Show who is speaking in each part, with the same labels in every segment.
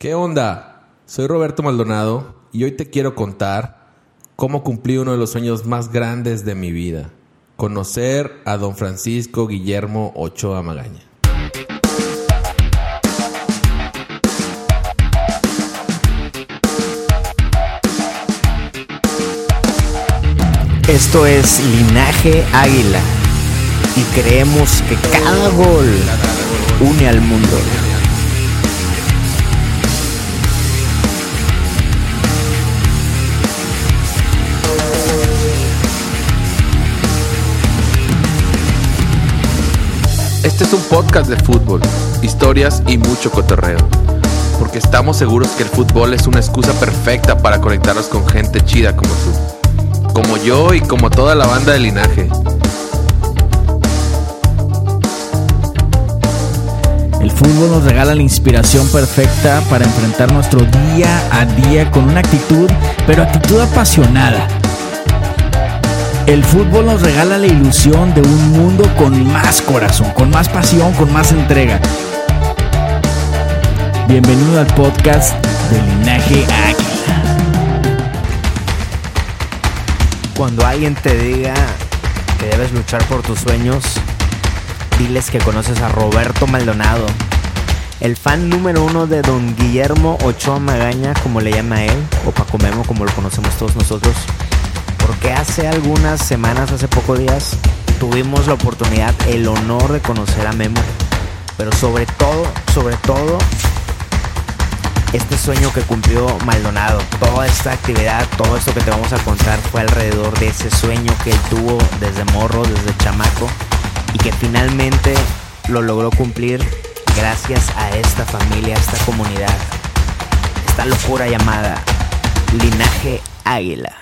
Speaker 1: ¿Qué onda? Soy Roberto Maldonado y hoy te quiero contar cómo cumplí uno de los sueños más grandes de mi vida. Conocer a don Francisco Guillermo Ochoa Magaña.
Speaker 2: Esto es Linaje Águila y creemos que cada gol une al mundo.
Speaker 1: Este es un podcast de fútbol, historias y mucho cotorreo. Porque estamos seguros que el fútbol es una excusa perfecta para conectarnos con gente chida como tú. Como yo y como toda la banda de linaje.
Speaker 2: El fútbol nos regala la inspiración perfecta para enfrentar nuestro día a día con una actitud, pero actitud apasionada. El fútbol nos regala la ilusión de un mundo con más corazón, con más pasión, con más entrega. Bienvenido al podcast de Linaje Águila. Cuando alguien te diga que debes luchar por tus sueños, diles que conoces a Roberto Maldonado, el fan número uno de don Guillermo Ochoa Magaña, como le llama él, o Paco Memo, como lo conocemos todos nosotros porque hace algunas semanas, hace pocos días, tuvimos la oportunidad, el honor de conocer a Memo. Pero sobre todo, sobre todo, este sueño que cumplió Maldonado, toda esta actividad, todo esto que te vamos a contar fue alrededor de ese sueño que él tuvo desde morro, desde chamaco, y que finalmente lo logró cumplir gracias a esta familia, a esta comunidad, esta locura llamada Linaje Águila.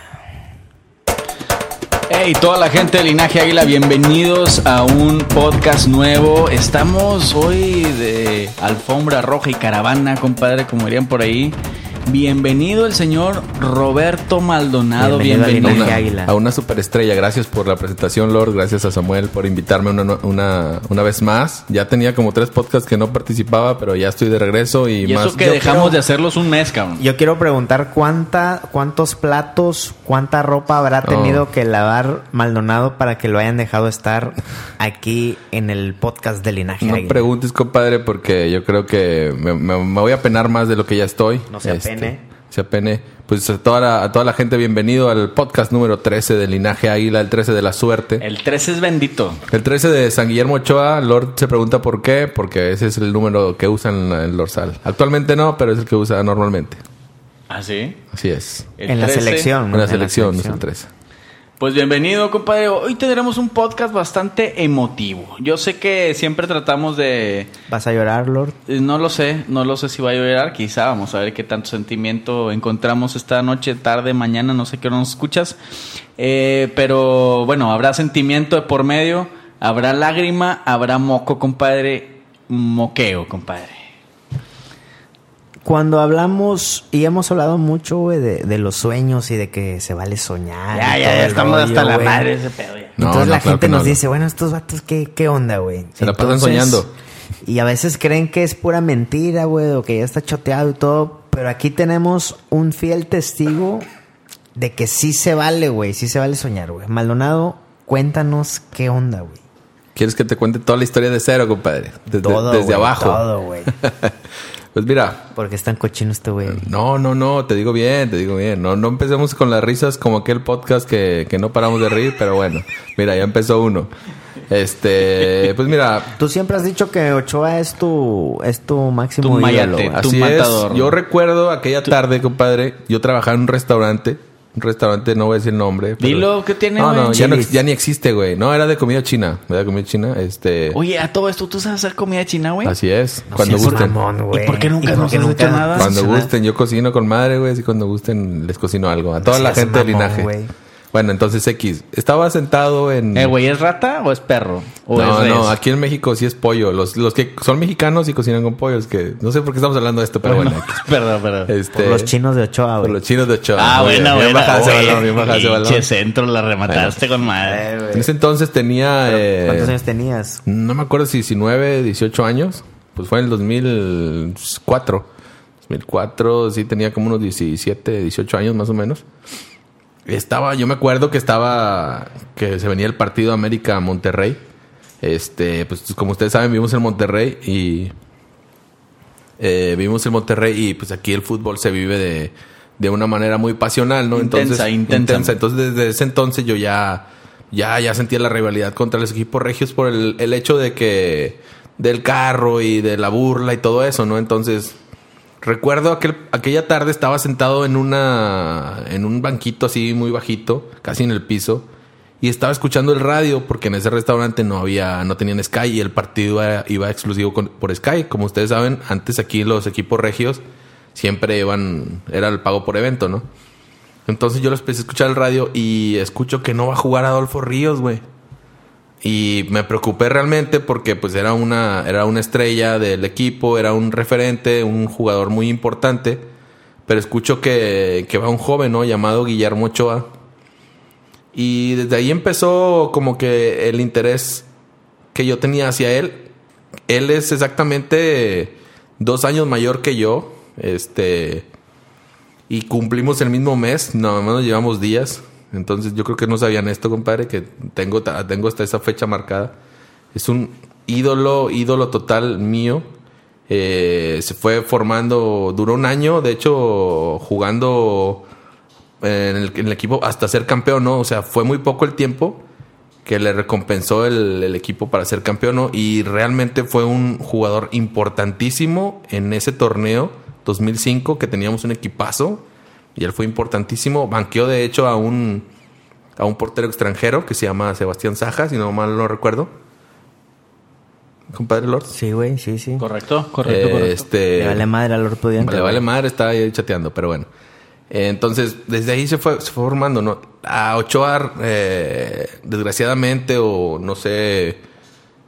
Speaker 3: Hey, toda la gente de Linaje Águila, bienvenidos a un podcast nuevo. Estamos hoy de alfombra roja y caravana, compadre, como dirían por ahí. Bienvenido el señor Roberto Maldonado.
Speaker 2: Bienvenido a
Speaker 3: Bienvenido.
Speaker 1: Una superestrella. Gracias por la presentación, Lord. Gracias a Samuel por invitarme una, una, una vez más. Ya tenía como tres podcasts que no participaba, pero ya estoy de regreso y,
Speaker 3: Y
Speaker 1: más.
Speaker 3: eso que
Speaker 2: Yo
Speaker 3: dejamos de hacerlos un mes, cabrón.
Speaker 2: Yo quiero preguntar cuánta, cuántos platos, cuánta ropa habrá tenido
Speaker 1: Oh.
Speaker 2: que lavar Maldonado para que lo hayan dejado estar aquí en el podcast de Linaje
Speaker 1: No
Speaker 2: Águila.
Speaker 1: preguntes, compadre, porque yo creo que me, me- me voy a penar más de lo que ya estoy. Este,
Speaker 2: No se apene.
Speaker 1: se apene. Pues a toda, la, a toda la gente, bienvenido al podcast número 13 de Linaje Águila, el 13 de la suerte.
Speaker 3: El 13 es bendito.
Speaker 1: El 13 de San Guillermo Ochoa, Lord se pregunta por qué, porque ese es el número que usan en el dorsal. Actualmente no, pero es el que usa normalmente.
Speaker 3: ¿Ah, sí?
Speaker 1: Así es.
Speaker 3: El
Speaker 2: En la
Speaker 3: 13.
Speaker 2: selección. ¿no?
Speaker 1: En la selección, no es el 13.
Speaker 3: Pues bienvenido, compadre. Hoy tendremos un podcast bastante emotivo. Yo sé que siempre tratamos de...
Speaker 2: ¿Vas a llorar, Lord?
Speaker 3: eh, No lo sé, no lo sé si va a llorar. Quizá vamos a ver qué tanto sentimiento encontramos esta noche, tarde, mañana, no sé qué hora nos escuchas. Eh, pero bueno, habrá sentimiento de por medio, habrá lágrima, habrá moco, compadre. Moqueo, compadre.
Speaker 2: Cuando hablamos, y hemos hablado mucho, güey, de, de los sueños y de que se vale soñar.
Speaker 3: Ya, ya, ya estamos
Speaker 2: rollo,
Speaker 3: hasta la madre de ese pedo ya.
Speaker 1: No,
Speaker 2: Entonces
Speaker 1: no,
Speaker 2: la
Speaker 1: claro
Speaker 2: gente nos
Speaker 1: no.
Speaker 2: dice, bueno, estos vatos, ¿qué, qué onda, güey?
Speaker 1: Se la pasan soñando.
Speaker 2: Y a veces creen que es pura mentira, güey, o que ya está choteado y todo. Pero aquí tenemos un fiel testigo de que sí se vale, güey, sí se vale soñar, güey. Maldonado, cuéntanos qué onda, güey.
Speaker 1: ¿Quieres que te cuente toda la historia de cero, compadre? Desde,
Speaker 2: Todo,
Speaker 1: desde
Speaker 2: güey,
Speaker 1: abajo.
Speaker 2: Todo, güey.
Speaker 1: Pues mira,
Speaker 2: Porque es tan cochino este güey.
Speaker 1: no, no, no, te digo bien, te digo bien. No, no empecemos con las risas como aquel podcast que, que no paramos de reír, pero bueno, mira, ya empezó uno. Este, pues mira,
Speaker 2: Tú siempre has dicho que Ochoa es tu, es tu máximo
Speaker 3: Tu
Speaker 2: ídolo,
Speaker 3: mayate. Tu
Speaker 1: Así
Speaker 3: matador.
Speaker 1: es. Yo recuerdo aquella tarde, compadre, yo trabajaba en un restaurante Un restaurante, no voy a decir el nombre. pero-
Speaker 3: Dilo, ¿qué tiene,
Speaker 1: No, no, ya, no,
Speaker 2: Chili's.
Speaker 1: ya ni existe, güey. No, era de comida china. Era de comida china. Este.
Speaker 3: Oye, a todo esto, ¿tú sabes hacer comida china, güey?
Speaker 1: Así es.
Speaker 2: No
Speaker 1: cuando gusten.
Speaker 3: ¿Y por qué nunca
Speaker 2: ¿Y
Speaker 3: nos has
Speaker 2: nunca
Speaker 3: nada?
Speaker 1: Cuando gusten, yo cocino con madre, güey. Así cuando gusten, les cocino algo. A toda
Speaker 2: No
Speaker 1: la gente del linaje.
Speaker 2: güey.
Speaker 1: Bueno, entonces X. Estaba sentado en.
Speaker 3: Eh, güey, ¿es rata o es perro? ¿O
Speaker 1: no,
Speaker 3: es
Speaker 1: no, aquí en México sí es pollo. Los, los que son mexicanos y cocinan con pollo. Es que no sé por qué estamos hablando de esto, pero bueno. X.
Speaker 3: perdón, perdón.
Speaker 1: Este,
Speaker 2: Por los chinos de Ochoa,
Speaker 1: por
Speaker 2: güey.
Speaker 1: los chinos de Ochoa.
Speaker 3: Ah,
Speaker 1: Muy bien,
Speaker 3: buena,
Speaker 1: bien bajado ese balón, bien bajado ese balón.
Speaker 3: centro, la remataste con madre.
Speaker 2: Eh, güey.
Speaker 1: En ese entonces tenía. eh,
Speaker 2: ¿Cuántos años tenías?
Speaker 1: No me acuerdo si 19, 18 años. Pues fue en el 2004. 2004, sí tenía como unos 17, 18 años más o menos. Estaba, yo me acuerdo que estaba, que se venía el partido América-Monterrey. Este, pues como ustedes saben, vivimos en Monterrey y eh, vivimos en Monterrey y pues aquí el fútbol se vive de, de una manera muy pasional, ¿no?
Speaker 3: Intensa, intensa.
Speaker 1: Entonces desde ese entonces yo ya, ya, ya sentía la rivalidad contra los equipos regios por el, el hecho de que del carro y de la burla y todo eso, ¿no? Entonces recuerdo aquel, aquella tarde estaba sentado en una, en un banquito así muy bajito, casi en el piso. Y estaba escuchando el radio porque en ese restaurante no había, no tenían Sky y el partido iba, iba exclusivo por Sky. Como ustedes saben, antes aquí los equipos regios siempre iban, era el pago por evento, ¿no? Entonces yo lo empecé a escuchar el radio y escucho que no va a jugar Adolfo Ríos, güey. Y me preocupé realmente porque pues era una, era una estrella del equipo, era un referente, un jugador muy importante. Pero escucho que, que va un joven, ¿no? Llamado Guillermo Ochoa. Y desde ahí empezó como que el interés que yo tenía hacia él. Él es exactamente dos años mayor que yo. Este. Y cumplimos el mismo mes, nada más nos llevamos días. Entonces yo creo que no sabían esto, compadre, que tengo, tengo hasta esa fecha marcada. Es un ídolo, ídolo total mío. Eh, se fue formando, duró un año, de hecho, jugando en el, en el equipo hasta ser campeón, ¿no? O sea, fue muy poco el tiempo que le recompensó el, el equipo para ser campeón, ¿no? Y realmente fue un jugador importantísimo en ese torneo 2005 que teníamos un equipazo y él fue importantísimo. Banqueó de hecho a un a un portero extranjero que se llama Sebastián Saja, si no mal no recuerdo. Compadre Lord.
Speaker 2: Sí, güey, sí, sí.
Speaker 3: Correcto, correcto,
Speaker 1: Eh,
Speaker 3: correcto.
Speaker 1: Este,
Speaker 2: Le vale madre al ortodiente.
Speaker 1: le vale madre, está ahí chateando, pero bueno. Eh, entonces, desde ahí se fue, se fue formando, ¿no? A Ochoa, eh, desgraciadamente, o no sé,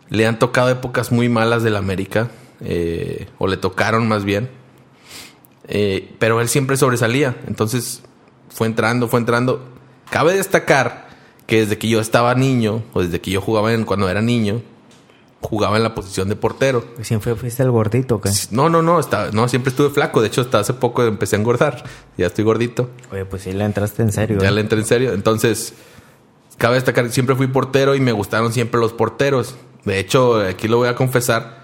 Speaker 1: le han tocado épocas muy malas del América, eh, o le tocaron más bien. Eh, pero él siempre sobresalía, entonces fue entrando, fue entrando. Cabe destacar que desde que yo estaba niño, o desde que yo jugaba en, cuando era niño, jugaba en la posición de portero.
Speaker 2: Siempre fuiste el gordito, ¿o ¿qué?
Speaker 1: No, no, no, estaba, no, siempre estuve flaco. De hecho, hasta hace poco empecé a engordar. Ya estoy gordito.
Speaker 2: Oye, pues sí le entraste en serio.
Speaker 1: Ya
Speaker 2: ¿eh?
Speaker 1: le entré en serio. Entonces, cabe destacar que siempre fui portero y me gustaron siempre los porteros. De hecho, aquí lo voy a confesar.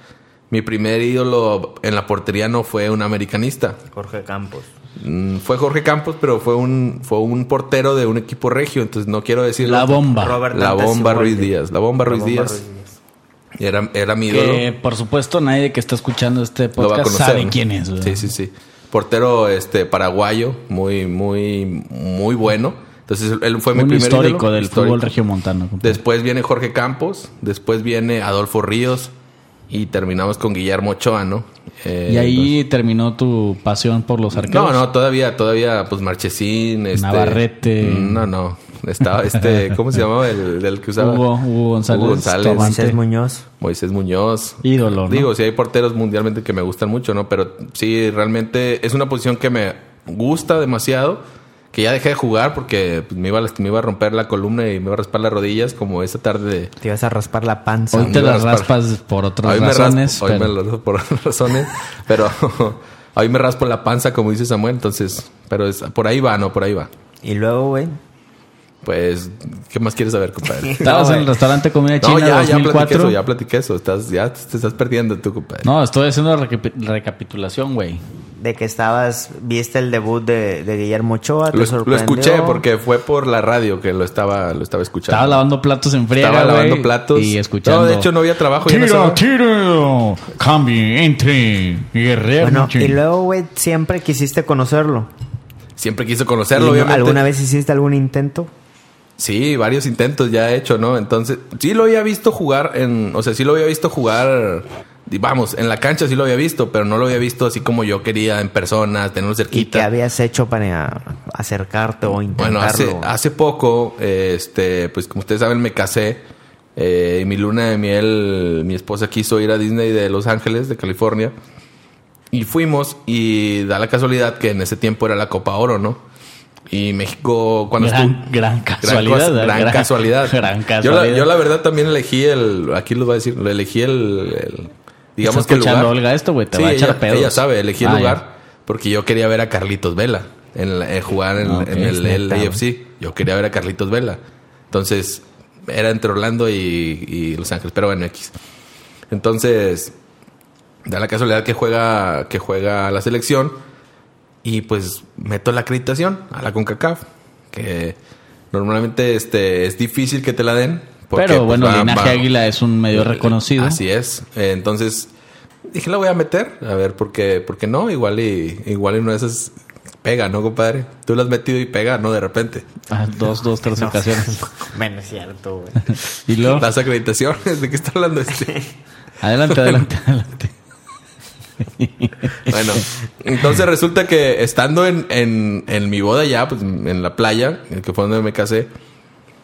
Speaker 1: Mi primer ídolo en la portería no fue un americanista.
Speaker 2: Jorge Campos.
Speaker 1: Mm, Fue Jorge Campos, pero fue un, fue un portero de un equipo regio. Entonces, no quiero decir
Speaker 3: La bomba.
Speaker 2: Robert
Speaker 1: La bomba. Ruiz Díaz. La bomba Ruiz
Speaker 2: bomba
Speaker 1: Díaz.
Speaker 2: Ruiz Díaz.
Speaker 1: Era, era mi ídolo.
Speaker 3: Que por supuesto nadie que está escuchando este
Speaker 1: lo va a
Speaker 3: podcast
Speaker 1: conocer.
Speaker 3: sabe
Speaker 1: ¿no?
Speaker 3: quién es. güey.
Speaker 1: Sí, sí, sí. Portero este paraguayo, muy, muy, muy bueno. Entonces él fue mi primer
Speaker 3: histórico
Speaker 1: ídolo.
Speaker 3: del
Speaker 1: Histórico.
Speaker 3: fútbol regiomontano.
Speaker 1: Después viene Jorge Campos, después viene Adolfo Ríos y terminamos con Guillermo Ochoa, ¿no? Eh,
Speaker 3: y ahí terminó tu pasión por los arqueros.
Speaker 1: no, no, todavía, todavía, pues Marchesín, este,
Speaker 3: Navarrete.
Speaker 1: No, no. Estaba este, ¿cómo se llamaba el del que usaba?
Speaker 3: Hugo, Hugo González.
Speaker 1: Hugo González.
Speaker 2: Moisés Muñoz.
Speaker 1: Moisés Muñoz.
Speaker 3: Ídolo, ¿no?
Speaker 1: Digo, sí hay porteros mundialmente que me gustan mucho, ¿no? Pero sí, realmente es una posición que me gusta demasiado. Que ya dejé de jugar porque pues, me, iba a, me iba a romper la columna y me iba a raspar las rodillas como esa tarde de...
Speaker 2: Te ibas a raspar la panza.
Speaker 3: Hoy
Speaker 1: me
Speaker 3: te las raspas por otras
Speaker 1: Hoy me
Speaker 3: razones.
Speaker 1: raspo- hoy me lo raspo por otras razones, pero hoy me raspo la panza como dice Samuel, entonces, pero es, por ahí va, ¿no? Por ahí va.
Speaker 2: Y luego, güey.
Speaker 1: Pues, ¿qué más quieres saber, compadre?
Speaker 3: Estabas
Speaker 2: No,
Speaker 3: en el restaurante Comida
Speaker 1: No,
Speaker 3: China
Speaker 1: ya, ya platiqué
Speaker 3: 2004.
Speaker 1: eso, ya platiqué eso. Estás, ya te estás perdiendo tú, compadre.
Speaker 3: No, estoy haciendo recapi- recapitulación, güey.
Speaker 2: De que estabas, viste el debut de, de Guillermo Ochoa, te
Speaker 1: Lo, lo escuché porque fue por la radio que lo estaba, lo estaba escuchando.
Speaker 3: Estaba lavando platos en friega,
Speaker 1: Estaba lavando platos.
Speaker 3: Y escuchando.
Speaker 1: No, de hecho no había trabajo. ya no
Speaker 3: Tiro, tiro. Cambie, entre. Guerrero.
Speaker 2: Bueno, y luego, güey, siempre quisiste conocerlo.
Speaker 1: Siempre quiso
Speaker 2: ¿Y
Speaker 1: conocerlo,
Speaker 2: no-
Speaker 1: obviamente.
Speaker 2: ¿Alguna vez hiciste algún intento?
Speaker 1: Sí, varios intentos ya he hecho, ¿no? Entonces, sí lo había visto jugar en... O sea, sí lo había visto jugar... Vamos, en la cancha sí lo había visto, pero no lo había visto así como yo quería, en persona, tenerlo
Speaker 2: ¿Y qué
Speaker 1: cerquita.
Speaker 2: habías hecho para acercarte o intentarlo?
Speaker 1: Bueno, hace, hace poco, este, pues como ustedes saben, me casé. eh, y mi luna de miel, mi esposa quiso ir a Disney de Los Ángeles, de California. Y fuimos y da la casualidad que en ese tiempo era la Copa Oro, ¿no? Y México, cuando
Speaker 3: gran,
Speaker 1: estuvo...
Speaker 3: gran casualidad.
Speaker 1: Gran, casualidad.
Speaker 3: Gran
Speaker 1: Yo
Speaker 3: casualidad.
Speaker 1: la, yo la verdad también elegí el... Aquí les voy a decir, lo elegí el... el- digamos
Speaker 3: ¿Está
Speaker 1: que el lugar...
Speaker 3: escuchando Olga esto, güey? Te
Speaker 1: sí,
Speaker 3: va a echar pedos.
Speaker 1: ella sabe, elegí el
Speaker 3: Ah,
Speaker 1: lugar
Speaker 3: ya.
Speaker 1: porque yo quería ver a Carlitos Vela en, la- en jugar en,
Speaker 3: Ah,
Speaker 1: en el, el AFC. Yo quería ver a Carlitos Vela. Entonces, era entre Orlando y, y Los Ángeles, pero bueno, X. Entonces, da la casualidad que juega, que juega la selección y pues meto la acreditación a la CONCACAF, que normalmente este, es difícil que te la den. porque,
Speaker 3: Pero
Speaker 1: pues,
Speaker 3: bueno,
Speaker 1: va-
Speaker 3: Linaje
Speaker 1: va-
Speaker 3: Águila es un medio reconocido.
Speaker 1: Así es. Eh, entonces, dije, la voy a meter. A ver, ¿por qué, por qué no? Igual y, igual y una de esas pega, ¿no, compadre? Tú la has metido y pega, ¿no? De repente.
Speaker 3: Ah, dos, dos, tres ocasiones.
Speaker 2: Menos cierto, güey.
Speaker 3: Y luego,
Speaker 1: Las acreditaciones, ¿de qué está hablando este?
Speaker 3: adelante, adelante, adelante.
Speaker 1: Bueno, entonces resulta que estando en, en, mi boda ya, pues en la playa, que fue donde me casé,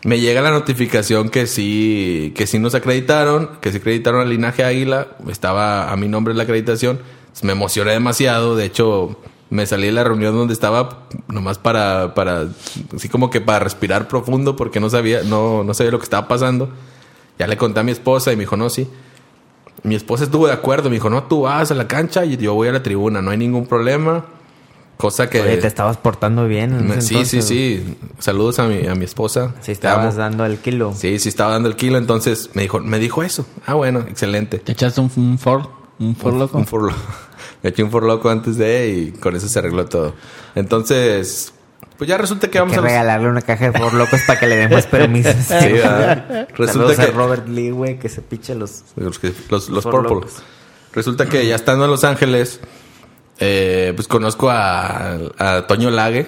Speaker 1: me llega la notificación que sí, que sí nos acreditaron, que se acreditaron al linaje Águila, estaba a mi nombre la acreditación, me emocioné demasiado, de hecho me salí de la reunión donde estaba nomás para, para, así como que para respirar profundo porque no sabía, no, no sabía lo que estaba pasando. Ya le conté a mi esposa y me dijo, no, sí. Mi esposa estuvo de acuerdo, me dijo, no, tú vas a la cancha y yo voy a la tribuna, no hay ningún problema. Cosa que...
Speaker 2: Oye, te estabas portando bien. en
Speaker 1: Me-
Speaker 2: ese
Speaker 1: sí,
Speaker 2: entonces,
Speaker 1: sí, sí. Saludos a mi, a mi esposa.
Speaker 2: Sí, estabas dando el kilo.
Speaker 1: Sí, sí, estaba dando el kilo. Entonces me dijo, me dijo eso. Ah, bueno, excelente.
Speaker 3: ¿Te echaste un, un for? ¿Un for loco?
Speaker 1: Un forlo. Me eché un forloco antes de y con eso se arregló todo. Entonces, pues ya resulta que
Speaker 2: Hay
Speaker 1: vamos
Speaker 2: que
Speaker 1: a los-
Speaker 2: regalarle una caja de por locos para que le den más permisos.
Speaker 1: Sí, ¿verdad?
Speaker 2: Resulta
Speaker 1: Resulta
Speaker 2: que
Speaker 1: que
Speaker 2: Robert Lee, güey, que se piche los.
Speaker 1: los, los, los Purple.
Speaker 2: locos.
Speaker 1: Resulta que ya estando en Los Ángeles, eh, pues conozco a, a Toño Lague.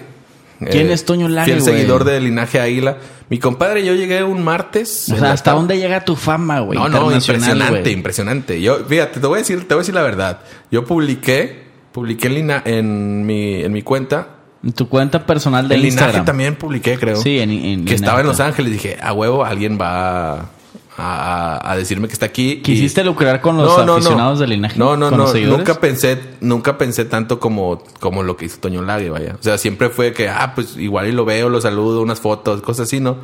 Speaker 3: ¿Quién
Speaker 1: eh,
Speaker 3: es Toño Lague,
Speaker 1: Fiel
Speaker 3: güey?
Speaker 1: seguidor del linaje Águila. Mi compadre, yo llegué un martes.
Speaker 3: O sea, ¿hasta
Speaker 1: tarde.
Speaker 3: dónde llega tu fama, güey?
Speaker 1: No, no, impresionante,
Speaker 3: güey.
Speaker 1: impresionante. Yo, fíjate, te voy a decir, te voy a decir la verdad. Yo publiqué, publiqué en, lina- en mi, en mi cuenta.
Speaker 3: Tu cuenta personal de
Speaker 1: el linaje
Speaker 3: Instagram.
Speaker 1: también publiqué, creo.
Speaker 3: Sí, en- en
Speaker 1: que estaba en Los. Ángeles. Dije, a huevo, alguien va a, a- decirme que está aquí. y-
Speaker 3: ¿Quisiste lucrar con los aficionados del linaje?
Speaker 1: No, no,
Speaker 3: ¿Con
Speaker 1: no. Nunca pensé, nunca pensé tanto como, como lo que hizo Toño Lague, vaya. O sea, siempre fue que, ah, pues igual y lo veo, lo saludo, unas fotos, cosas así, ¿no?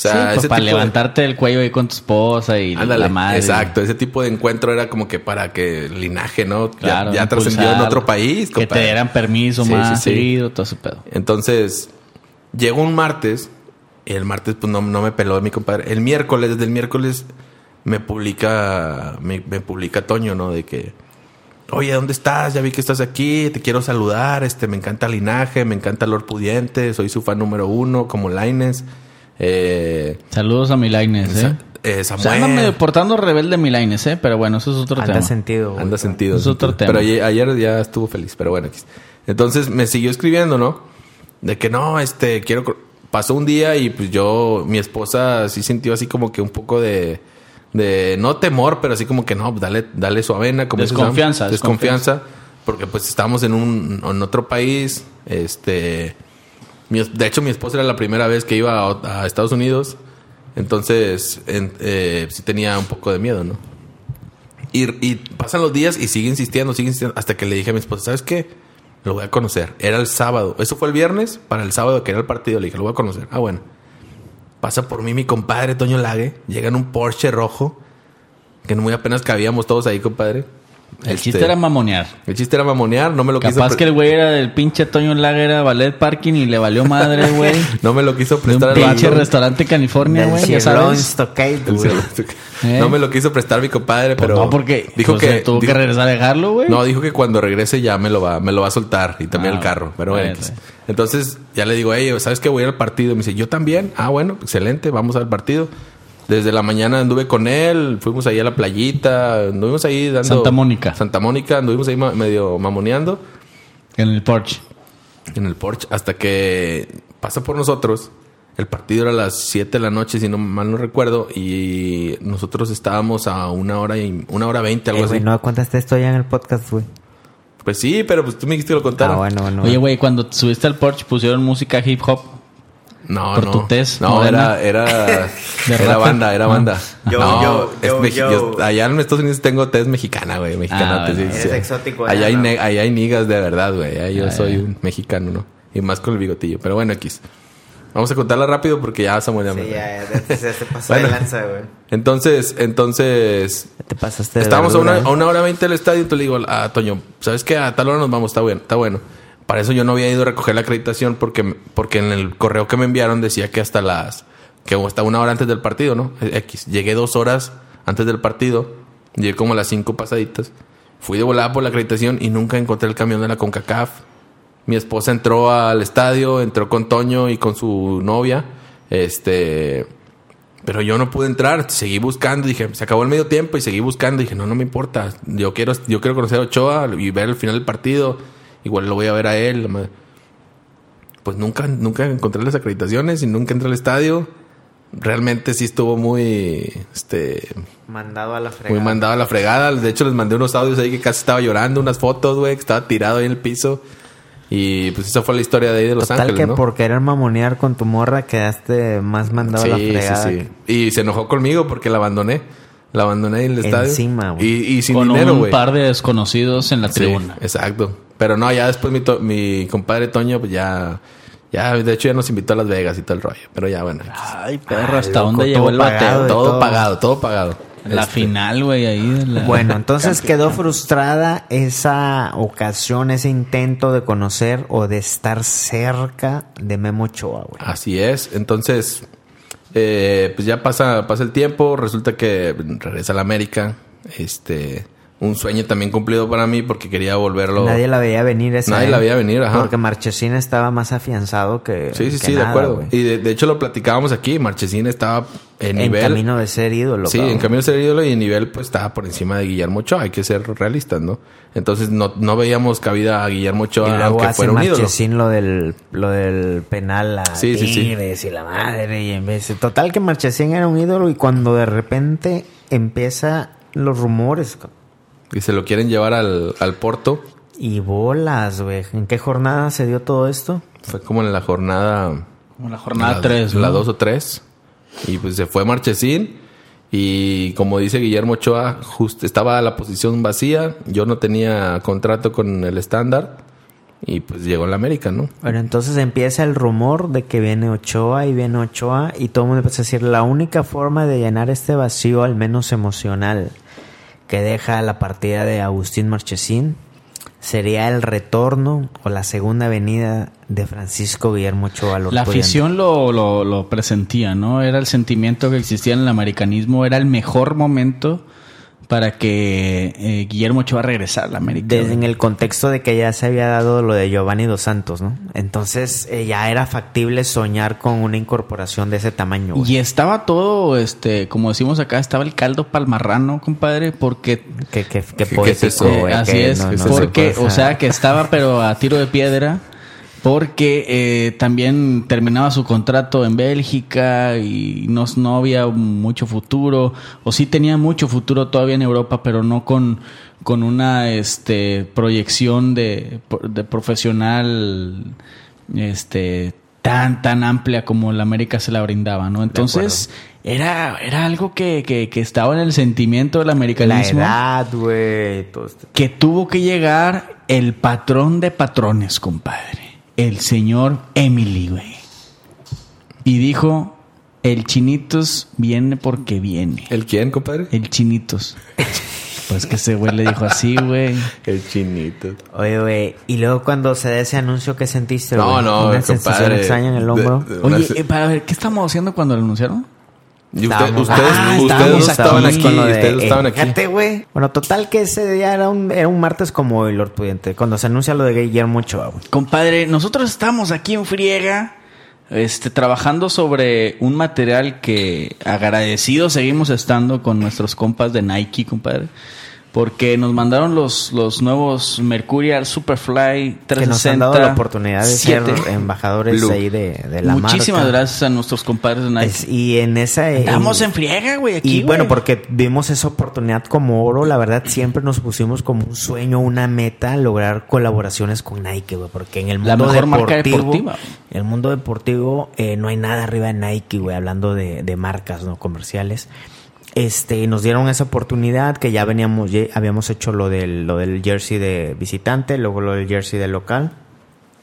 Speaker 1: O sea,
Speaker 3: Sí, pues
Speaker 1: ese
Speaker 3: para
Speaker 1: tipo de-
Speaker 3: levantarte el cuello ahí con tu esposa y
Speaker 1: Ándale,
Speaker 3: la madre.
Speaker 1: exacto. Ese tipo de encuentro era como que para que el linaje, ¿no? Ya-
Speaker 3: Claro,
Speaker 1: ya, trascendió en otro país.
Speaker 3: Que te dieran permiso
Speaker 1: Sí,
Speaker 3: más
Speaker 1: sí,
Speaker 3: seguido, todo ese pedo.
Speaker 1: Entonces, llegó un martes y el martes pues no, no me peló mi compadre. El miércoles, desde el miércoles me publica, me, me publica Toño, ¿no? De que, oye, ¿dónde estás? Ya vi que estás aquí, te quiero saludar, este, me encanta Linaje, me encanta Lord Pudiente, soy su fan número uno, como Laines. Eh,
Speaker 3: Saludos a Milaines, ¿eh?
Speaker 1: eh,
Speaker 3: O sea,
Speaker 1: Samuel.
Speaker 3: anda medio portando rebelde Milaines, ¿eh? Pero bueno, eso es otro
Speaker 2: Anda
Speaker 3: tema.
Speaker 2: sentido. güey.
Speaker 1: Anda sentido.
Speaker 3: Es otro tema.
Speaker 1: Pero ayer, ayer ya estuvo feliz, pero bueno. Entonces me siguió escribiendo, ¿no? De que no, este, quiero... Pasó un día y pues yo, mi esposa sí sintió así como que un poco de... de no temor, pero así como que no, dale, dale su avena. Como Sam.
Speaker 3: Desconfianza,
Speaker 1: Desconfianza. Porque pues estamos en un en otro país. Este... de hecho, mi esposa era la primera vez que iba a, Estados Unidos. Entonces, en- eh, sí tenía un poco de miedo, ¿no? Y, y pasan los días y sigue insistiendo, sigue insistiendo, hasta que le dije a mi esposa, ¿sabes qué? Lo voy a conocer. Era el sábado. Eso fue el viernes, para el sábado que era el partido. Le dije, lo voy a conocer. Ah, bueno. Pasa por mí mi compadre Toño Lague. Llega en un Porsche rojo. Que muy apenas cabíamos todos ahí, compadre.
Speaker 3: El
Speaker 1: Este,
Speaker 3: chiste era mamonear.
Speaker 1: El chiste era mamonear. No me lo quiso...
Speaker 3: Capaz que el güey era del pinche Toño Lager, era ballet parking y le valió madre, güey.
Speaker 1: No me lo quiso
Speaker 3: De un
Speaker 1: prestar
Speaker 3: pinche restaurante California, güey, ya sabes.
Speaker 2: Stockade, güey.
Speaker 3: ¿Eh?
Speaker 1: No me lo quiso prestar mi compadre,
Speaker 3: Pues
Speaker 1: pero...
Speaker 3: no, porque
Speaker 1: dijo
Speaker 3: pues,
Speaker 1: que...
Speaker 3: tuvo
Speaker 1: dijo-
Speaker 3: que regresar a dejarlo, güey.
Speaker 1: No, dijo que cuando regrese ya me lo va, me lo va a soltar y también
Speaker 3: Ah,
Speaker 1: el carro. Pero bueno, entonces ya le digo, hey, ¿sabes que voy a ir al partido? Me dice, yo también. Ah, bueno, excelente, vamos al partido. Desde la mañana anduve con él, fuimos ahí a la playita, anduvimos ahí dando...
Speaker 3: Santa Mónica.
Speaker 1: Santa Mónica, anduvimos ahí ma- medio mamoneando.
Speaker 3: En el Porsche.
Speaker 1: en el Porsche, hasta que pasa por nosotros. El partido era a las 7 de la noche, si no mal no recuerdo, y nosotros estábamos a una hora y una hora veinte, algo
Speaker 2: Eh,
Speaker 1: así.
Speaker 2: no contaste esto ya en el podcast, güey.
Speaker 1: Pues sí, pero pues tú me dijiste que lo contara.
Speaker 2: Ah, bueno, bueno.
Speaker 3: Oye, güey, cuando subiste al Porsche pusieron música hip hop.
Speaker 1: No,
Speaker 3: Por
Speaker 1: no.
Speaker 3: tu tez
Speaker 1: no, era, era, era banda, era banda.
Speaker 2: Yo,
Speaker 1: no,
Speaker 2: yo, yo,
Speaker 1: mexi-
Speaker 2: yo.
Speaker 1: yo- allá en Estados Unidos tengo tez mexicana, güey, mexicana.
Speaker 3: Ah, bueno.
Speaker 1: sí.
Speaker 2: Exótico,
Speaker 1: Allá hay, allá hay nigas de verdad, güey. Allá yo
Speaker 3: Ah,
Speaker 1: soy un mexicano, ¿no? Y más con el bigotillo. Pero bueno, X. Vamos a contarla rápido porque ya Samuel ya me-
Speaker 2: Sí, ya, ya, ya te pasó
Speaker 1: Bueno.
Speaker 2: de lanza, güey.
Speaker 1: Entonces, entonces,
Speaker 2: Te pasaste de
Speaker 1: Estábamos a una, a
Speaker 2: ¿eh?
Speaker 1: una hora veinte del estadio, entonces le digo a Toño, ¿sabes qué? A tal hora nos vamos, está bueno, está bueno. Para eso yo no había ido a recoger la acreditación porque, porque en el correo que me enviaron decía que hasta las, que hasta una hora antes del partido, ¿no? X. Llegué dos horas antes del partido, llegué como a las cinco pasaditas. Fui de volada por la acreditación y nunca encontré el camión de la CONCACAF. Mi esposa entró al estadio, entró con Toño y con su novia. Este, pero yo no pude entrar, seguí buscando, dije, se acabó el medio tiempo y seguí buscando, dije, no, no me importa, yo quiero, yo quiero conocer a Ochoa y ver el final del partido, igual lo voy a ver a él. Pues nunca, nunca encontré las acreditaciones y nunca entré al estadio. Realmente sí estuvo muy, este,
Speaker 2: Mandado a la fregada.
Speaker 1: muy mandado a la fregada. De hecho, les mandé unos audios ahí que casi estaba llorando, unas fotos, güey, que estaba tirado ahí en el piso. Y pues esa fue la historia de ahí de Los
Speaker 2: Total
Speaker 1: Ángeles,
Speaker 2: que
Speaker 1: ¿no?
Speaker 2: por querer mamonear con tu morra quedaste más mandado a la fregada.
Speaker 1: Sí, sí, sí. Y se enojó conmigo porque la abandoné. La abandoné en el estadio.
Speaker 2: Encima, güey.
Speaker 1: Y, y sin
Speaker 3: con
Speaker 1: dinero,
Speaker 3: un
Speaker 1: güey.
Speaker 3: par de desconocidos en la
Speaker 1: Sí,
Speaker 3: tribuna.
Speaker 1: exacto. Pero no, ya después mi, to- mi compadre Toño, pues ya... Ya, de hecho, ya nos invitó a Las Vegas y todo el rollo. Pero ya, bueno.
Speaker 3: Ay, perro, ¿hasta dónde
Speaker 2: todo
Speaker 3: llegó el bateo?
Speaker 1: todo,
Speaker 2: todo.
Speaker 1: pagado, todo pagado.
Speaker 3: La
Speaker 1: Este,
Speaker 3: final, güey, ahí. de la-
Speaker 2: Bueno, entonces quedó frustrada esa ocasión, ese intento de conocer o de estar cerca de Memo Ochoa, güey.
Speaker 1: Así es. Entonces, eh, pues ya pasa, pasa el tiempo. Resulta que regresa a la América. Este, un sueño también cumplido para mí porque quería volverlo.
Speaker 2: Nadie la veía venir esa.
Speaker 1: Nadie la veía venir, ajá.
Speaker 2: Porque Marchesín estaba más afianzado que.
Speaker 1: Sí, sí,
Speaker 2: que
Speaker 1: sí, de acuerdo.
Speaker 2: güey.
Speaker 1: Y de, de hecho lo platicábamos aquí. Marchesín estaba en
Speaker 2: En
Speaker 1: nivel.
Speaker 2: camino de ser ídolo.
Speaker 1: Sí,
Speaker 2: cabrón.
Speaker 1: en camino de ser ídolo y en nivel pues estaba por encima de Guillermo Ochoa. Hay que ser realistas, ¿no? Entonces no, no veíamos cabida a Guillermo
Speaker 2: Y
Speaker 1: Ochoa
Speaker 2: luego
Speaker 1: aunque
Speaker 2: hace
Speaker 1: fuera un ídolo.
Speaker 2: Marchesín lo del, lo del penal a
Speaker 1: Sí, sí, sí.
Speaker 2: Tigres y la madre. Y en vez total que Marchesín era un ídolo y cuando de repente empieza los rumores cabrón.
Speaker 1: Y se lo quieren llevar al, al Porto.
Speaker 2: y bolas, güey. ¿En qué jornada se dio todo esto?
Speaker 1: Fue como en la jornada...
Speaker 3: Como la jornada
Speaker 1: la,
Speaker 3: 3,
Speaker 1: La 2 o 3. Y pues se fue Marchesín. Y como dice Guillermo Ochoa, justo estaba la posición vacía. Yo no tenía contrato con el estándar. Y pues llegó en la América, ¿no?
Speaker 2: Bueno, entonces empieza el rumor de que viene Ochoa y viene Ochoa y todo el mundo empieza a decir la única forma de llenar este vacío, al menos emocional, que deja la partida de Agustín Marchesín sería el retorno o la segunda venida de Francisco Guillermo Ochoa.
Speaker 3: La afición lo, lo, lo presentía, ¿no? Era el sentimiento que existía en el americanismo. Era el mejor momento para que eh, Guillermo Ochoa regresara a la América.
Speaker 2: Desde en el contexto de que ya se había dado lo de Giovanni Dos Santos, ¿no? Entonces eh, ya era factible soñar con una incorporación de ese tamaño. güey.
Speaker 3: Y estaba todo, este, como decimos acá, estaba el caldo palmarrano, compadre, porque
Speaker 2: Que, que, que
Speaker 1: ¿Qué- qué es
Speaker 2: poético,
Speaker 1: eso?
Speaker 3: Eh,
Speaker 2: güey,
Speaker 3: así
Speaker 2: que
Speaker 3: es,
Speaker 2: no- no se
Speaker 3: porque, o sea, que estaba pero a tiro de piedra, porque eh, también terminaba su contrato en Bélgica y no, no había mucho futuro, o sí tenía mucho futuro todavía en Europa, pero no con, con una este, proyección de, de profesional este, tan, tan amplia como la América se la brindaba, ¿no? Entonces, era, era algo que, que, que estaba en el sentimiento del
Speaker 2: La
Speaker 3: americanismo
Speaker 2: edad, güey.
Speaker 3: que tuvo que llegar el patrón de patrones, compadre. El señor Emily, güey. Y dijo, el chinitos viene porque viene.
Speaker 1: ¿El quién, compadre?
Speaker 3: El chinitos. Pues que ese güey le dijo así, güey.
Speaker 1: El chinito.
Speaker 2: Oye, güey. Y luego cuando se da ese anuncio, ¿qué sentiste,
Speaker 1: No,
Speaker 2: güey?
Speaker 1: no,
Speaker 2: Una sensación extraña en el hombro.
Speaker 1: De- de- una
Speaker 3: Oye, eh, para ver, ¿qué estamos haciendo cuando lo anunciaron?
Speaker 1: Y usted-
Speaker 2: Estábamos-
Speaker 1: ustedes,
Speaker 3: Ah,
Speaker 1: ustedes estaban
Speaker 3: aquí
Speaker 2: con lo de-
Speaker 1: ustedes no
Speaker 2: eh,
Speaker 1: estaban aquí.
Speaker 2: Fíjate, güey. Bueno, total que ese día era un, era un martes como hoy, Lord Pudiente. Cuando se anuncia lo de Guillermo Ochoa, güey.
Speaker 3: Compadre, nosotros estamos aquí en Friega, este, trabajando sobre un material que agradecidos seguimos estando con nuestros compas de Nike, compadre. Porque nos mandaron los, los nuevos Mercurial Superfly 360.
Speaker 2: Que nos han dado la oportunidad de ser embajadores
Speaker 1: Blue.
Speaker 2: ahí de, de la
Speaker 3: Muchísimas
Speaker 2: marca.
Speaker 3: gracias a nuestros compadres de Nike.
Speaker 2: Es- y en esa...
Speaker 3: Estamos
Speaker 2: en-
Speaker 3: en friega, güey, aquí,
Speaker 2: Y bueno,
Speaker 3: güey.
Speaker 2: porque vimos esa oportunidad como oro, la verdad siempre nos pusimos como un sueño, una meta, lograr colaboraciones con Nike, güey, porque en el
Speaker 3: La
Speaker 2: mundo
Speaker 3: mejor marca
Speaker 2: deportivo,
Speaker 3: deportiva.
Speaker 2: en el mundo deportivo eh, no hay nada arriba de Nike, güey, hablando de, de marcas no comerciales. Este, nos dieron esa oportunidad que ya veníamos, ya habíamos hecho lo del, lo del jersey de visitante, luego lo del jersey de local.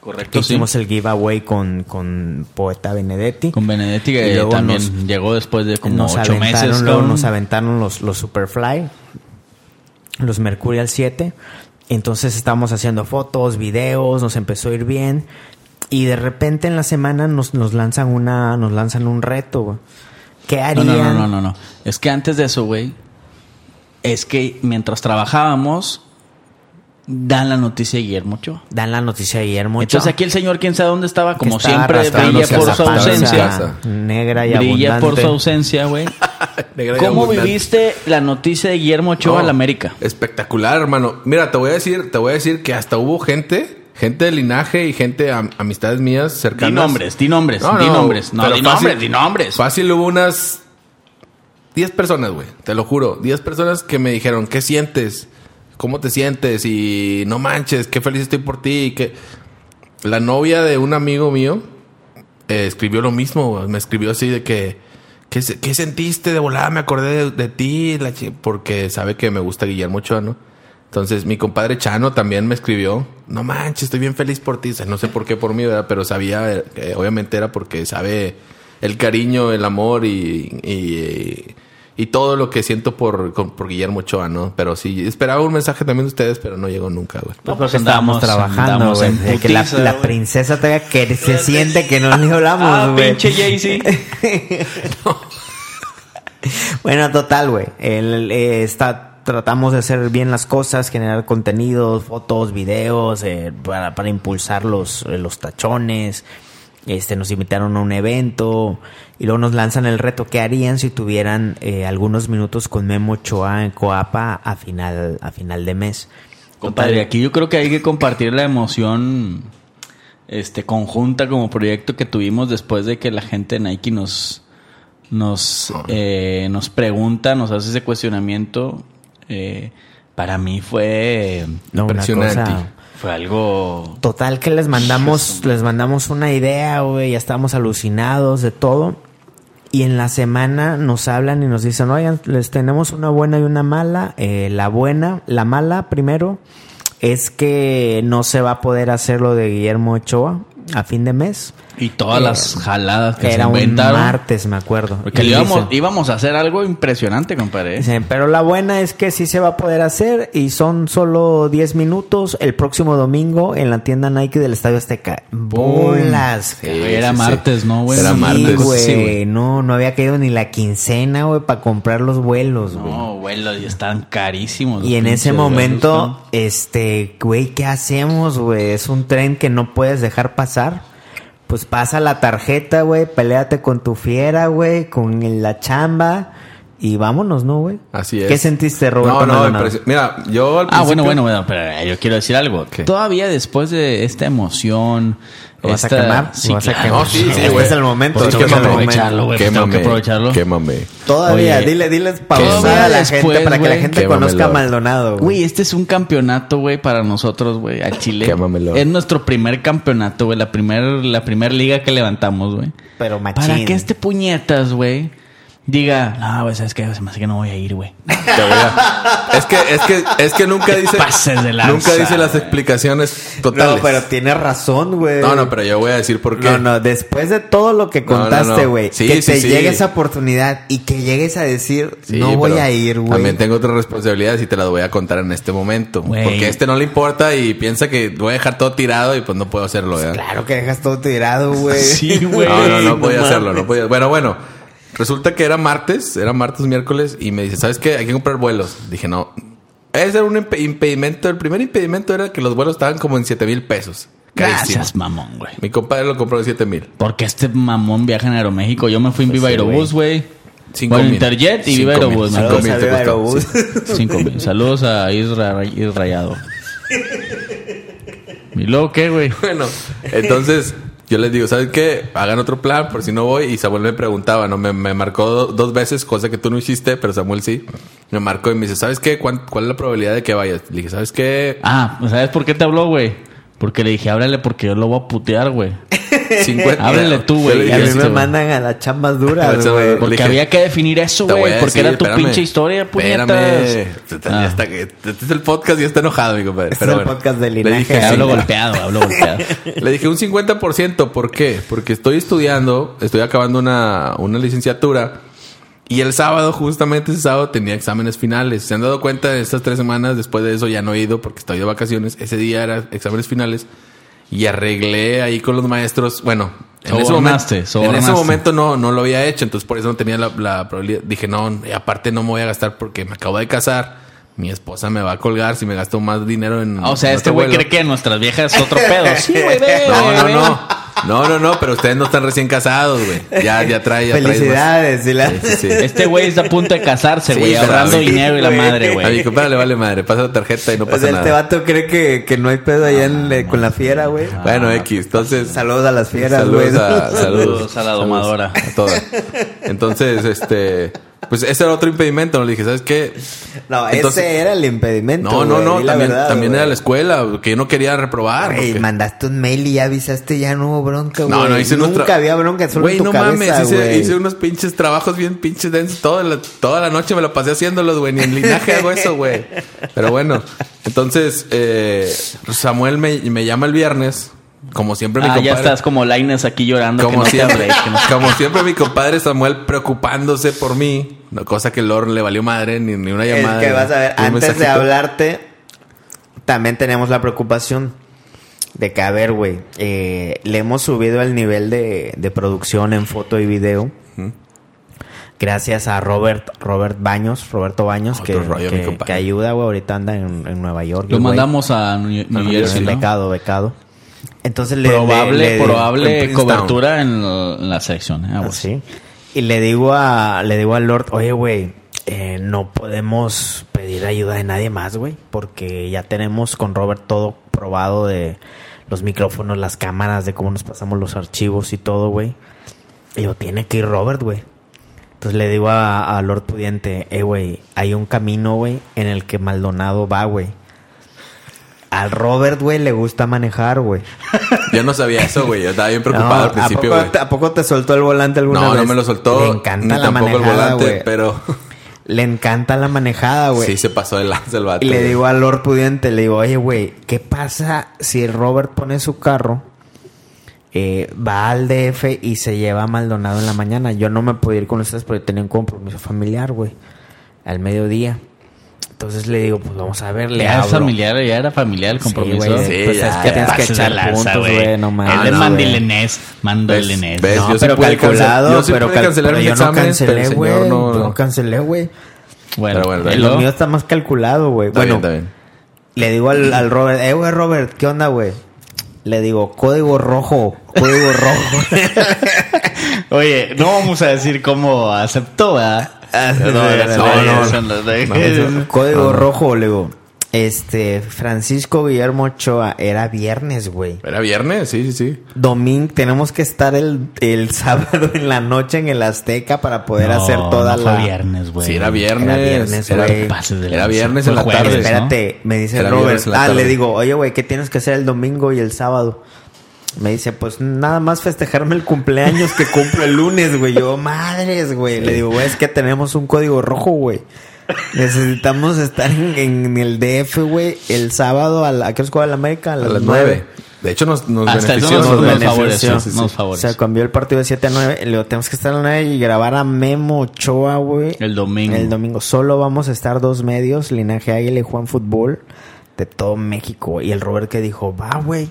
Speaker 3: Correcto, sí.
Speaker 2: Hicimos el giveaway con, con Poeta Benedetti.
Speaker 3: Con Benedetti, que
Speaker 2: luego
Speaker 3: también
Speaker 2: nos-
Speaker 3: llegó después de como
Speaker 2: nos
Speaker 3: ocho
Speaker 2: aventaron,
Speaker 3: meses.
Speaker 2: luego nos aventaron los, los Superfly, los Mercurial 7. Entonces estábamos haciendo fotos, videos, nos empezó a ir bien. Y de repente en la semana nos, nos lanzan una, nos lanzan un reto, güey. ¿Qué
Speaker 3: No,
Speaker 2: harían?
Speaker 3: no, no, no, no, no. Es que antes de eso, güey, es que mientras trabajábamos, dan la noticia de Guillermo Ochoa.
Speaker 2: Dan la noticia de Guillermo.
Speaker 3: Entonces
Speaker 2: Ochoa,
Speaker 3: aquí el señor, quién sabe dónde estaba, como
Speaker 2: estaba
Speaker 3: siempre, brilla por
Speaker 2: la
Speaker 3: su ausencia.
Speaker 2: Negra y
Speaker 3: Brilla por
Speaker 2: abundante.
Speaker 3: su ausencia, güey. ¿Cómo
Speaker 1: abundante.
Speaker 3: viviste la noticia de Guillermo Ochoa
Speaker 1: No,
Speaker 3: al América?
Speaker 1: Espectacular, hermano. Mira, te voy a decir, te voy a decir que hasta hubo gente, gente de linaje y gente am- amistades mías cercanas.
Speaker 3: Di nombres, di nombres,
Speaker 1: No,
Speaker 3: di
Speaker 1: no,
Speaker 3: nombres. No, di
Speaker 1: fácil-
Speaker 3: nombres, di nombres.
Speaker 1: Fácil hubo unas 10 personas, güey. Te lo juro. 10 personas que me dijeron, ¿qué sientes? ¿Cómo te sientes? Y no manches, qué feliz estoy por ti. y Que la novia de un amigo mío eh, escribió lo mismo. güey. Me escribió así de que, ¿qué, qué sentiste de volada? Me acordé de, de ti, la porque sabe que me gusta Guillermo Ochoa, ¿no? Entonces, mi compadre Chano también me escribió, no manches, estoy bien feliz por ti. O sea, no sé por qué por mí, ¿verdad? Pero sabía, eh, que obviamente era porque sabe el cariño, el amor y, y, y todo lo que siento por, por Guillermo Ochoa, ¿no? Pero sí, esperaba un mensaje también de ustedes, pero no llegó nunca, güey.
Speaker 2: Pues
Speaker 3: No, pues
Speaker 2: porque estábamos trabajando, güey. De que la, la princesa todavía que se siente que no le hablamos,
Speaker 3: Ah,
Speaker 2: güey.
Speaker 3: pinche Jay-Z.
Speaker 2: Bueno, total, güey. El, eh, está, tratamos de hacer bien las cosas, generar contenidos, fotos, videos, eh, para, para impulsar los, eh, los tachones. Este, nos invitaron a un evento y luego nos lanzan el reto que harían si tuvieran eh, algunos minutos con Memo Ochoa en Coapa a final, a final de mes.
Speaker 3: Compadre, aquí yo creo que hay que compartir la emoción este conjunta como proyecto que tuvimos después de que la gente de Nike nos nos eh, nos pregunta, nos hace ese cuestionamiento. Eh, para mí fue
Speaker 2: No, una
Speaker 1: Impresionante.
Speaker 2: cosa-
Speaker 3: fue algo
Speaker 2: Total que les mandamos, les mandamos una idea, güey, ya estábamos alucinados de todo. Y en la semana nos hablan y nos dicen, oigan, les tenemos una buena y una mala. Eh, la buena, la mala primero, es que no se va a poder hacer lo de Guillermo Ochoa a fin de mes.
Speaker 3: Y todas
Speaker 2: Eh,
Speaker 3: las jaladas que
Speaker 2: Era
Speaker 3: se
Speaker 2: un
Speaker 3: inventaron.
Speaker 2: martes, me acuerdo.
Speaker 3: Porque
Speaker 2: Y
Speaker 3: íbamos, íbamos a hacer algo impresionante, compadre. ¿eh?
Speaker 2: Dicen, pero la buena es que sí se va a poder hacer y son solo 10 minutos el próximo domingo en la tienda Nike del Estadio Azteca. Bolas.
Speaker 1: Sí,
Speaker 3: Era
Speaker 1: sí, sí.
Speaker 3: martes, ¿no, güey?
Speaker 1: Era
Speaker 2: Sí,
Speaker 1: martes.
Speaker 2: güey.
Speaker 1: Sí, güey.
Speaker 2: no, no había caído ni la quincena, güey, para comprar los vuelos, güey.
Speaker 3: No, güey, los- y están carísimos.
Speaker 2: y en ese momento,
Speaker 3: vuelos, ¿no?
Speaker 2: este, güey, ¿qué hacemos, güey? Es un tren que no puedes dejar pasar. Pues pasa la tarjeta, güey, peleate con tu fiera, güey, con la chamba y vámonos, ¿no, güey?
Speaker 1: Así es.
Speaker 2: ¿Qué sentiste, Roberto?
Speaker 1: No, no, Mira, yo al
Speaker 3: Ah, bueno, bueno, bueno, pero eh, yo quiero decir algo.
Speaker 1: ¿Qué?
Speaker 3: Todavía después de esta emoción.
Speaker 2: ¿Lo vas a quemar?
Speaker 3: Sí,
Speaker 2: ¿Lo vas a quemar?
Speaker 1: No, sí, sí,
Speaker 2: Este
Speaker 1: güey.
Speaker 2: es el momento,
Speaker 1: Pues
Speaker 2: este
Speaker 1: es
Speaker 2: es
Speaker 1: que
Speaker 3: aprovecharlo, güey. pues tengo que aprovecharlo.
Speaker 1: Quémame.
Speaker 2: Todavía,
Speaker 3: Oye,
Speaker 2: dile, diles
Speaker 3: todavía
Speaker 2: pausada a la
Speaker 3: después,
Speaker 2: gente para que la gente
Speaker 1: quémamelo.
Speaker 2: conozca a Maldonado, güey.
Speaker 3: Güey, este es un campeonato, güey, para nosotros, güey, a Chile.
Speaker 1: Quémamelo.
Speaker 3: Es nuestro primer campeonato, güey, la primer, la primer liga que levantamos, güey.
Speaker 2: Pero machín.
Speaker 3: Para que este puñetas, güey, diga, no, güey, ¿sabes qué? Se me hace que no voy a ir, güey.
Speaker 1: Es que, es que, es que nunca dice.
Speaker 3: pases de lanza,
Speaker 1: nunca dice las explicaciones totales.
Speaker 2: No, pero tienes razón, güey.
Speaker 1: No, no, pero yo voy a decir por qué.
Speaker 2: No, no, después de todo lo que
Speaker 1: No, no,
Speaker 2: contaste,
Speaker 1: no.
Speaker 2: güey,
Speaker 1: Sí,
Speaker 2: que
Speaker 1: sí,
Speaker 2: te
Speaker 1: sí.
Speaker 2: llegue esa oportunidad y que llegues a decir,
Speaker 1: Sí,
Speaker 2: no voy a ir, güey.
Speaker 1: También tengo otras responsabilidades y te las voy a contar en este momento.
Speaker 3: Güey.
Speaker 1: Porque a este no le importa y piensa que voy a dejar todo tirado y pues no puedo hacerlo, ¿verdad?
Speaker 2: Claro que dejas todo tirado, güey.
Speaker 3: Sí, güey.
Speaker 1: No, no, no podía hacerlo, no podía. Bueno, bueno. Resulta que era martes, era martes, miércoles, y me dice, ¿sabes qué? Hay que comprar vuelos. Dije, no. Ese era un impe- impedimento. El primer impedimento era que los vuelos estaban como en 7 mil pesos. Carísimo.
Speaker 3: Gracias, mamón, güey.
Speaker 1: Mi compadre lo compró en 7 mil.
Speaker 3: Porque este mamón viaja en Aeroméxico. Yo me fui en
Speaker 1: Pues
Speaker 3: Viva
Speaker 1: sí,
Speaker 3: Aerobús, güey.
Speaker 1: Cinco
Speaker 3: Bueno. Interjet y Viva. Aerobús.
Speaker 1: Cinco
Speaker 2: Saludos
Speaker 1: mil
Speaker 2: a. Aerobús.
Speaker 3: Cinco mil. Saludos a Isra, Israyado. ¿Y luego qué, güey?
Speaker 1: Bueno, entonces yo les digo, ¿sabes qué? Hagan otro plan por si no voy. Y Samuel me preguntaba, ¿no? Me, me marcó do- dos veces, cosa que tú no hiciste, pero Samuel sí. Me marcó y me dice, ¿sabes qué? ¿Cuán- ¿Cuál es la probabilidad de que vayas? Le dije, ¿sabes qué?
Speaker 3: Ah, ¿sabes por qué te habló, güey? Porque le dije, háblale porque yo lo voy a putear, güey.
Speaker 1: 50.
Speaker 3: Háblale tú, güey.
Speaker 2: A mí me mandan a las chambas duras, güey.
Speaker 3: Porque había que definir eso, güey. Porque era tu pinche historia, puñetas. Ah.
Speaker 1: Este es el podcast y está enojado, mi compadre.
Speaker 2: Este es el podcast de
Speaker 1: Le
Speaker 2: linaje.
Speaker 1: dije,
Speaker 3: Hablo golpeado, hablo golpeado.
Speaker 1: Le dije un 50%. ¿Por qué? Porque estoy estudiando, estoy acabando una, una licenciatura. Y el sábado, justamente ese sábado, tenía exámenes finales. ¿Se han dado cuenta de estas tres semanas? Después de eso ya no he ido porque estoy de vacaciones. Ese día era exámenes finales. Y arreglé ahí con los maestros. Bueno, en ese, momento, en ese momento no, no lo había hecho. Entonces por eso no tenía la, la probabilidad. Dije, no, aparte no me voy a gastar porque me acabo de casar. Mi esposa me va a colgar si me gasto más dinero en...
Speaker 3: O sea,
Speaker 1: en
Speaker 3: este güey cree que nuestras viejas es otro pedo. Sí, güey,
Speaker 1: No, no, no. No, no, no, pero ustedes no están recién casados, güey. Ya, ya trae, ya traes más.
Speaker 2: Felicidades.
Speaker 1: Sí, sí, sí.
Speaker 3: Este güey está a punto de casarse, güey, ahorrando dinero y la
Speaker 2: güey.
Speaker 3: madre,
Speaker 1: A mi
Speaker 3: güey.
Speaker 1: compadre le vale madre. Pasa la tarjeta y no
Speaker 2: O
Speaker 1: pasa
Speaker 2: sea, este
Speaker 1: nada.
Speaker 2: vato cree que, que no hay pedo allá en, eh, con la fiera, güey.
Speaker 1: Bueno, X. Entonces...
Speaker 2: Saludos a las fieras, güey.
Speaker 1: Saludos, Saludos
Speaker 3: a la domadora.
Speaker 1: A todas. Entonces, este... Pues ese era otro impedimento. ¿no? Le dije, ¿sabes qué?
Speaker 2: No,
Speaker 1: Entonces-
Speaker 2: ese era el impedimento.
Speaker 1: No, no, no. También,
Speaker 2: verdad,
Speaker 1: también era la escuela. Que yo no quería reprobar.
Speaker 2: Güey,
Speaker 1: porque-
Speaker 2: mandaste un mail y ya avisaste, ya no hubo bronca, güey.
Speaker 1: No, no, hice
Speaker 2: Nunca había bronca, solo
Speaker 1: Güey,
Speaker 2: en tu
Speaker 1: no
Speaker 2: cabeza,
Speaker 1: mames, hice,
Speaker 2: güey.
Speaker 1: hice unos pinches trabajos bien pinches densos. Toda la, toda la noche me la pasé haciéndolos, güey. Ni en linaje hago eso, güey. Pero bueno, entonces eh, Samuel me, me llama el viernes. Como siempre, mi
Speaker 3: Ah,
Speaker 1: compadre.
Speaker 3: ya estás como Laines aquí llorando.
Speaker 1: Como
Speaker 3: que no te
Speaker 1: siempre,
Speaker 3: hablé, que no-
Speaker 1: como siempre, mi compadre Samuel preocupándose por mí. No, cosa que Lord le valió madre, ni, ni una
Speaker 2: Es
Speaker 1: llamada.
Speaker 2: que vas a ver,
Speaker 1: ni un
Speaker 2: antes de hablarte, también tenemos la preocupación de que, a ver, güey, eh, le hemos subido el nivel de, de producción en foto y video. Gracias a Robert, Robert Baños, Roberto Baños, que,
Speaker 1: rollo,
Speaker 2: que- ayuda, güey. Ahorita anda en, en Nueva York.
Speaker 3: Lo mandamos a New, New
Speaker 1: New
Speaker 3: Jersey, ¿no?
Speaker 2: becado, becado. Entonces le
Speaker 3: Probable,
Speaker 2: le- le-
Speaker 3: probable
Speaker 1: en Princeton.
Speaker 3: cobertura en, en la selección. ¿eh?
Speaker 2: Ah, sí. Y le digo a le digo al Lord, oye, güey, eh, no podemos pedir ayuda de nadie más, güey, porque ya tenemos con Robert todo probado de los micrófonos, las cámaras, de cómo nos pasamos los archivos y todo, güey. Y digo, tiene que ir Robert, güey. Entonces le digo a, a Lord Pudiente, eh, güey, hay un camino, güey, en el que Maldonado va, güey. Al Robert, güey, le gusta manejar, güey.
Speaker 1: Yo no sabía eso, güey. Yo estaba bien preocupado
Speaker 2: No,
Speaker 1: al principio,
Speaker 2: ¿a
Speaker 1: güey.
Speaker 2: ¿A poco te soltó el volante alguna
Speaker 1: No,
Speaker 2: vez?
Speaker 1: no me lo soltó.
Speaker 2: Le encanta
Speaker 1: ni
Speaker 2: la
Speaker 1: tampoco el
Speaker 2: manejada,
Speaker 1: volante,
Speaker 2: güey.
Speaker 1: pero
Speaker 2: Le encanta la manejada, güey.
Speaker 1: sí se pasó de lanza el vato.
Speaker 2: y le digo a Lord Pudiente, le digo, oye, güey, ¿qué pasa si Robert pone su carro, eh, va al DF y se lleva a Maldonado en la mañana? Yo no me puedo ir con ustedes porque tenía un compromiso familiar, güey, al mediodía. Entonces le digo, pues vamos a ver, le
Speaker 3: Ya es
Speaker 2: hablo.
Speaker 3: familiar, ya era familiar el
Speaker 2: Sí,
Speaker 3: compromiso.
Speaker 2: güey,
Speaker 1: Sí,
Speaker 2: pues
Speaker 1: ya,
Speaker 2: es que
Speaker 1: ya.
Speaker 2: tienes que echar
Speaker 3: lanza,
Speaker 2: puntos, güey, no mames.
Speaker 3: De
Speaker 1: no,
Speaker 3: Mandilenés, mando el
Speaker 1: ¿Ves?
Speaker 2: No,
Speaker 1: Yo sí
Speaker 2: pero calculado,
Speaker 1: yo sí
Speaker 2: pero, cal-
Speaker 1: cancelar
Speaker 2: pero yo no cancelé, güey.
Speaker 1: no-
Speaker 2: no cancelé, güey.
Speaker 3: Bueno,
Speaker 1: Pero bueno,
Speaker 3: luego-
Speaker 2: mío está más calculado, güey.
Speaker 1: Está
Speaker 2: Bueno,
Speaker 1: bien, está bien.
Speaker 2: le digo al, al Robert, eh, güey, Robert, ¿qué onda, güey? Le digo, código rojo, código rojo.
Speaker 3: Oye, no vamos a decir cómo aceptó, ¿verdad?
Speaker 2: Código rojo, le digo. Este, Francisco Guillermo Ochoa, era viernes, güey.
Speaker 1: ¿Era viernes? Sí, sí, sí.
Speaker 2: Domingo, tenemos que estar el, el sábado en la noche en el Azteca para poder
Speaker 3: No,
Speaker 2: hacer toda
Speaker 3: no
Speaker 2: la...
Speaker 3: fue viernes, güey.
Speaker 1: Sí, era viernes.
Speaker 2: Era viernes,
Speaker 1: Era-
Speaker 2: güey.
Speaker 3: Pases de
Speaker 1: Era
Speaker 3: lanza.
Speaker 1: viernes en la
Speaker 3: jueves,
Speaker 1: tarde.
Speaker 3: ¿no?
Speaker 2: Espérate, me dice
Speaker 1: Era
Speaker 2: Robert.
Speaker 1: la
Speaker 2: Ah, le digo, oye, güey, ¿qué tienes que hacer el domingo y el sábado? Me dice, pues nada más festejarme el cumpleaños que cumplo el lunes, güey. Yo, madres, güey. Le digo, güey, es que tenemos un código rojo, güey. Necesitamos estar en, en el DF, güey, el sábado a, la, ¿a qué hora juega la América? A
Speaker 1: A
Speaker 2: las, nueve.
Speaker 1: De hecho, nos, nos
Speaker 3: Hasta eso
Speaker 1: benefició.
Speaker 3: nos,
Speaker 1: nos
Speaker 3: nos
Speaker 1: benefició.
Speaker 3: favoreció.
Speaker 1: Sí, sí, sí.
Speaker 3: Nos favoreció.
Speaker 2: Se cambió el partido de 7 a 9. Le digo, tenemos que estar a las 9 y grabar a Memo Ochoa, güey.
Speaker 3: El domingo.
Speaker 2: El domingo. Solo vamos a estar dos medios, Linaje Águila y Juan Fútbol, de todo México. Y el Robert que dijo, va, güey.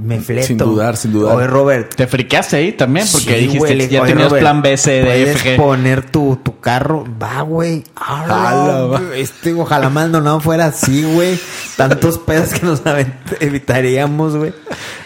Speaker 2: Me fleto.
Speaker 1: Sin dudar, sin dudar.
Speaker 2: Oye, Robert.
Speaker 3: Te friqueaste ahí también porque
Speaker 2: sí,
Speaker 3: dijiste
Speaker 2: güey,
Speaker 3: ya
Speaker 2: "Oye,
Speaker 3: tenías
Speaker 2: Robert,
Speaker 3: plan B, C, D,
Speaker 2: Puedes
Speaker 3: F, G.
Speaker 2: poner tu, tu carro. Va, güey.
Speaker 1: Ala,
Speaker 2: Este, ojalá Maldonado fuera así, güey. Tantos pedos que nos evitaríamos, güey.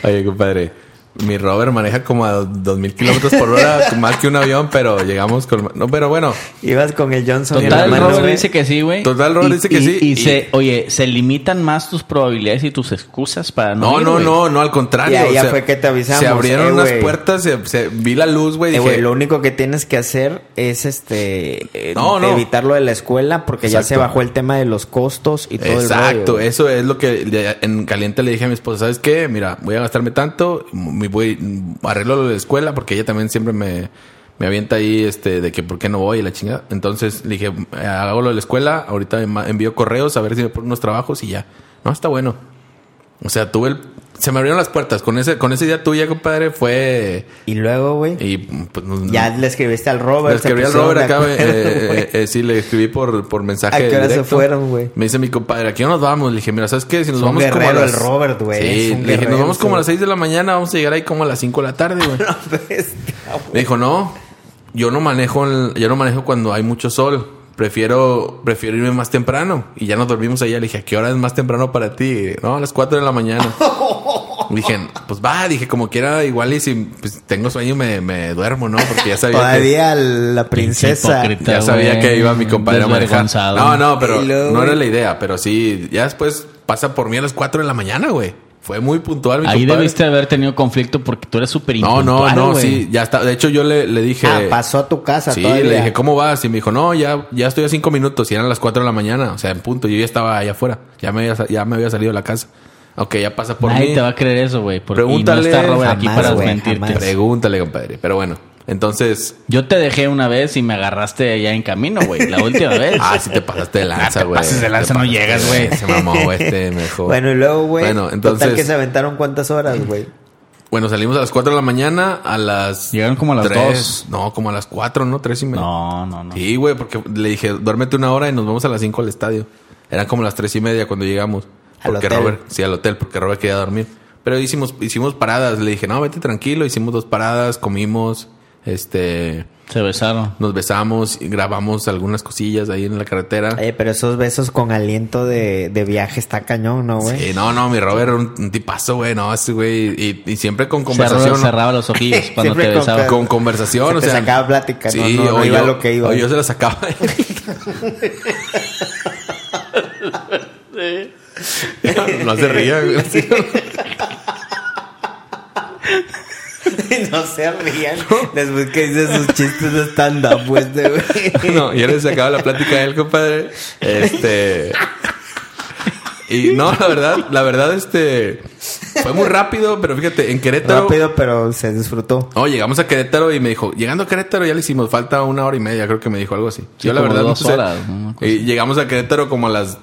Speaker 1: Oye, compadre. Mi Robert maneja como a 2000 kilómetros por hora, más que un avión, pero llegamos con. No, pero bueno.
Speaker 2: Ibas con el Johnson. y el
Speaker 3: Total, Robert
Speaker 2: güey.
Speaker 3: dice que sí, güey.
Speaker 1: Total, Robert
Speaker 3: Y-
Speaker 1: dice que
Speaker 3: y-
Speaker 1: sí,
Speaker 3: Y,
Speaker 1: y-
Speaker 3: se, oye, se limitan más tus probabilidades y tus excusas para no
Speaker 1: No,
Speaker 3: ir,
Speaker 1: no, no, no, al contrario. O
Speaker 2: ya
Speaker 1: sea,
Speaker 2: fue que te avisamos,
Speaker 1: Se abrieron
Speaker 2: eh,
Speaker 1: unas puertas, se, se- vi la luz, güey.
Speaker 2: Eh, lo único que tienes que hacer es este eh,
Speaker 1: No, no.
Speaker 2: evitar lo de la escuela porque ya se bajó el tema de los costos y todo
Speaker 1: Exacto,
Speaker 2: el rollo.
Speaker 1: eso es lo que en caliente le dije a mi esposa, ¿sabes qué? Mira, voy a gastarme tanto, me voy arreglo lo de la escuela porque ella también siempre me, me avienta ahí este de que por qué no voy y la chingada. Entonces le dije, eh, hago lo de la escuela, ahorita envío correos a ver si me ponen unos trabajos y ya. No, está bueno. O sea, tuve el se me abrieron las puertas con ese con ese día tuya, compadre, fue
Speaker 2: Y luego, güey,
Speaker 1: y pues
Speaker 2: ya le escribiste al Robert.
Speaker 1: le escribí al Robert acá, güey,
Speaker 2: acuerdo,
Speaker 1: eh, eh, eh, sí, le escribí por, por mensaje
Speaker 2: ¿A qué hora se fueron, güey?
Speaker 1: Me dice mi compadre, ¿a qué hora nos vamos? Le dije, mira, ¿sabes qué? Si nos
Speaker 2: Es un
Speaker 1: vamos como a las...
Speaker 2: el Robert, güey,
Speaker 1: Sí, le dije, nos vamos como a las 6 de la mañana, vamos a llegar ahí como a las 5 de la tarde, güey. Me dijo, no, yo no manejo, el- yo no manejo cuando hay mucho sol. Prefiero, prefiero irme más temprano. Y ya nos dormimos allá. Le dije, ¿a qué hora es más temprano para ti? No, a las 4 de la mañana. dije, pues va, dije, como quiera, igual y si pues, tengo sueño me, me duermo, ¿no? Porque ya sabía que...
Speaker 2: Todavía la princesa.
Speaker 1: Ya sabía que iba mi compadre a manejar. No, no, pero no era la idea. Pero sí, ya después pasa por mí a las 4 de la mañana, güey. Fue muy puntual mi
Speaker 3: Ahí
Speaker 1: compadre.
Speaker 3: debiste haber tenido conflicto porque tú eres súper
Speaker 1: No, no, no,
Speaker 3: güey.
Speaker 1: sí, ya está. De hecho, yo le, le dije.
Speaker 2: Ah, pasó a tu casa
Speaker 1: Sí,
Speaker 2: todavía.
Speaker 1: le dije, ¿cómo vas? Y me dijo, no, ya, ya estoy a cinco minutos. Y eran las 4 de la mañana. O sea, en punto. Yo ya estaba allá afuera. Ya me había, ya me había salido de la casa. Ok, ya pasa por
Speaker 3: Nadie
Speaker 1: mí.
Speaker 3: te va a creer eso, güey.
Speaker 1: Pregúntale.
Speaker 3: Y no está Robert aquí
Speaker 2: Jamás,
Speaker 3: para
Speaker 2: güey,
Speaker 3: desmentirte.
Speaker 2: jamás.
Speaker 1: Pregúntale, compadre. Pero bueno, entonces.
Speaker 3: Yo te dejé una vez y me agarraste allá en camino, güey. La última vez.
Speaker 1: Ah, sí te pasaste de lanza,
Speaker 3: te
Speaker 1: güey.
Speaker 3: pases de lanza, no llegas, güey.
Speaker 1: Se mamó, güey, este mejor.
Speaker 2: Bueno, y luego, güey.
Speaker 1: Bueno,
Speaker 2: Total
Speaker 1: entonces-
Speaker 2: que se aventaron cuántas horas, güey.
Speaker 1: Bueno, salimos a las 4 de la mañana, a las...
Speaker 3: Llegaron como a las
Speaker 1: tres-
Speaker 3: dos.
Speaker 1: No, como a las 4, ¿no? Tres y media.
Speaker 3: No, no, no.
Speaker 1: Sí, güey, porque le dije, duérmete una hora y nos vamos a las 5 al estadio. Eran como las tres y media cuando llegamos.
Speaker 2: ¿Al
Speaker 1: Porque
Speaker 2: hotel?
Speaker 1: Robert, sí, al hotel, porque Robert quería dormir. Pero hicimos, hicimos paradas. Le dije, no, vete tranquilo. Hicimos dos paradas, comimos, este,
Speaker 3: Se besaron.
Speaker 1: nos besamos y grabamos algunas cosillas ahí en la carretera.
Speaker 2: Oye, pero esos besos con aliento de, de viaje está cañón, ¿no, güey?
Speaker 1: Sí, no, no, mi Robert era un, un tipazo, güey. No, ese güey. Y, y siempre con
Speaker 3: Cerraba,
Speaker 1: conversación. ¿no?
Speaker 3: cerraba los ojillos cuando
Speaker 2: Siempre
Speaker 3: te
Speaker 2: con-
Speaker 3: besaba.
Speaker 1: Con conversación,
Speaker 2: Se
Speaker 1: o
Speaker 2: te
Speaker 1: sea.
Speaker 2: sacaba plática, no-
Speaker 1: sí,
Speaker 2: no- no
Speaker 1: o
Speaker 2: iba
Speaker 1: yo,
Speaker 2: lo que iba.
Speaker 1: O yo se la sacaba. no se ría, güey.
Speaker 2: no se rían. Después que dice sus chistes de stand-up, pues, de güey.
Speaker 1: No, yo le sacaba la plática a él, compadre. Este. Y no, la verdad, la verdad, este. Fue muy rápido, pero fíjate, en Querétaro.
Speaker 2: Rápido, pero se disfrutó.
Speaker 1: No, llegamos a Querétaro y me dijo, llegando a Querétaro ya le hicimos, falta una hora y media, creo que me dijo algo así.
Speaker 3: Sí,
Speaker 1: Yo la verdad
Speaker 3: dos
Speaker 1: no sé. Y llegamos a Querétaro como a las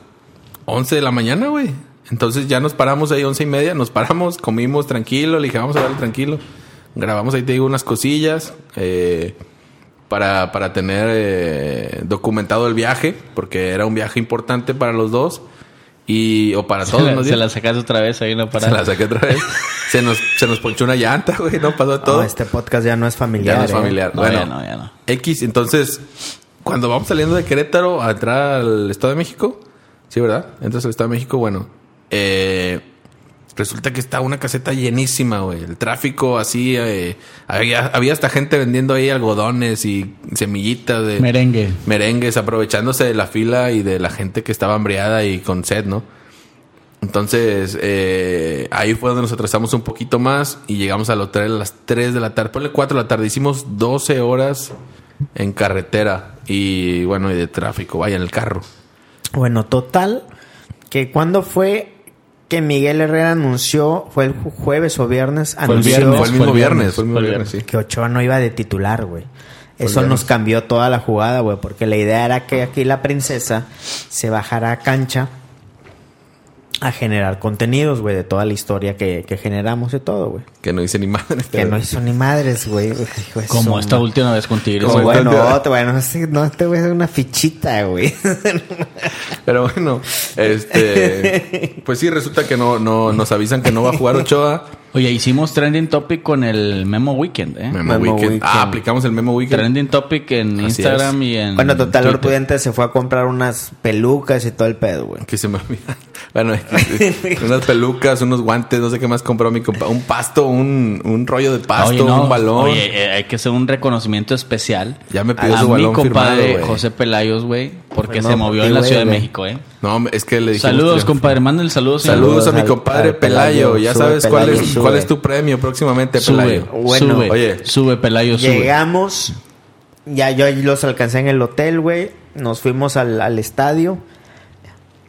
Speaker 1: 11 de la mañana, güey. Entonces ya nos paramos ahí once y media, nos paramos, comimos tranquilo, le dije, vamos a darle tranquilo. Grabamos ahí, te digo, unas cosillas eh, para, para tener eh, documentado el viaje, porque era un viaje importante para los dos. Y, o para
Speaker 3: Se
Speaker 1: todos,
Speaker 3: la, se la sacaste otra vez ahí en la
Speaker 1: Se la saqué otra vez. se, nos, se nos ponchó una llanta, güey, no pasó todo.
Speaker 2: No, este podcast ya no es familiar.
Speaker 1: Ya no es
Speaker 2: ¿eh?
Speaker 1: familiar.
Speaker 3: No,
Speaker 1: bueno,
Speaker 3: ya no, ya no.
Speaker 1: X, entonces, cuando vamos saliendo de Querétaro a entrar al Estado de México, sí, ¿verdad? Entras al Estado de México, bueno, eh, resulta que está una caseta llenísima, güey. El tráfico así, eh, había, había hasta gente vendiendo ahí algodones y semillitas de
Speaker 3: Merengue.
Speaker 1: merengues, aprovechándose de la fila y de la gente que estaba hambriada y con sed, ¿no? Entonces, eh, ahí fue donde nos atrasamos un poquito más y llegamos al hotel a las 3 de la tarde. Ponle 4 de la tarde. Hicimos 12 horas en carretera y bueno, y de tráfico, vaya en el carro.
Speaker 2: Bueno, total, que cuando fue que Miguel Herrera anunció, fue el ju- jueves o viernes, anunció
Speaker 3: viernes.
Speaker 1: Fue el mismo viernes,
Speaker 3: viernes,
Speaker 1: fue el mismo
Speaker 3: fue el
Speaker 1: viernes, sí.
Speaker 2: que Ochoa no iba de titular, güey. Eso nos cambió toda la jugada, güey, porque la idea era que aquí la princesa se bajara a cancha a generar contenidos, güey, de toda la historia que, que generamos y todo, güey.
Speaker 1: Que no hice ni madre.
Speaker 2: Que no hizo ni madres, güey.
Speaker 3: Como esta
Speaker 2: ma-
Speaker 3: última vez con Tigres.
Speaker 2: Como, bueno, bueno, sí, no te voy a hacer una fichita, güey.
Speaker 1: Pero bueno, este, pues sí, resulta que no, no, nos avisan que no va a jugar Ochoa.
Speaker 3: Oye, hicimos trending topic con el Memo Weekend, ¿eh?
Speaker 1: Memo,
Speaker 2: Memo
Speaker 1: Weekend.
Speaker 2: Weekend.
Speaker 1: Ah, aplicamos el Memo Weekend.
Speaker 3: Trending topic en
Speaker 1: Así
Speaker 3: Instagram y en.
Speaker 2: Bueno, total. Orpudente se fue a comprar unas pelucas y todo el pedo, güey.
Speaker 1: Que se me olvida. Bueno, unas pelucas, unos guantes, no sé qué más compró mi compa. Un pasto, un, un rollo de pasto,
Speaker 3: Oye, no,
Speaker 1: un balón.
Speaker 3: Oye, eh, hay que hacer un reconocimiento especial.
Speaker 1: ya me pidió
Speaker 3: a
Speaker 1: su
Speaker 3: mi
Speaker 1: balón
Speaker 3: compadre
Speaker 1: firmado.
Speaker 3: José Pelayos, güey, porque
Speaker 2: Bueno,
Speaker 3: se movió en la Ciudad de. México, ¿eh?
Speaker 1: No, es que le dijimos
Speaker 3: Saludos, compadre. Manden saludos. señor.
Speaker 1: Saludos a mi compadre Pelayo.
Speaker 2: Pelayo.
Speaker 1: Ya
Speaker 2: Sube,
Speaker 1: sabes cuál es,
Speaker 2: sube.
Speaker 1: cuál es tu premio próximamente,
Speaker 3: Sube,
Speaker 1: Pelayo.
Speaker 2: Bueno,
Speaker 3: sube,
Speaker 1: oye.
Speaker 3: sube, Pelayo, sube.
Speaker 2: Llegamos, ya yo los alcancé en el hotel, güey. Nos fuimos al, al estadio.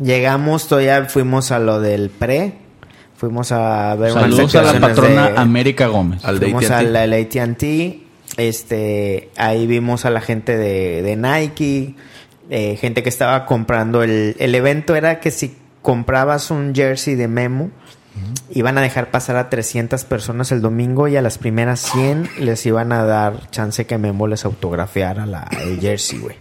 Speaker 2: Llegamos, todavía fuimos a lo del pre. Fuimos a ver unas
Speaker 3: Saludos a la patrona
Speaker 2: de-
Speaker 3: América Gómez.
Speaker 1: Al
Speaker 2: Fuimos al AT&T. Este, ahí vimos a la gente de, de Nike, eh, gente que estaba comprando el, el evento era que si comprabas un jersey de Memo iban a dejar pasar a 300 personas el domingo y a las primeras 100 les iban a dar chance que Memo les autografiara la, el jersey, güey.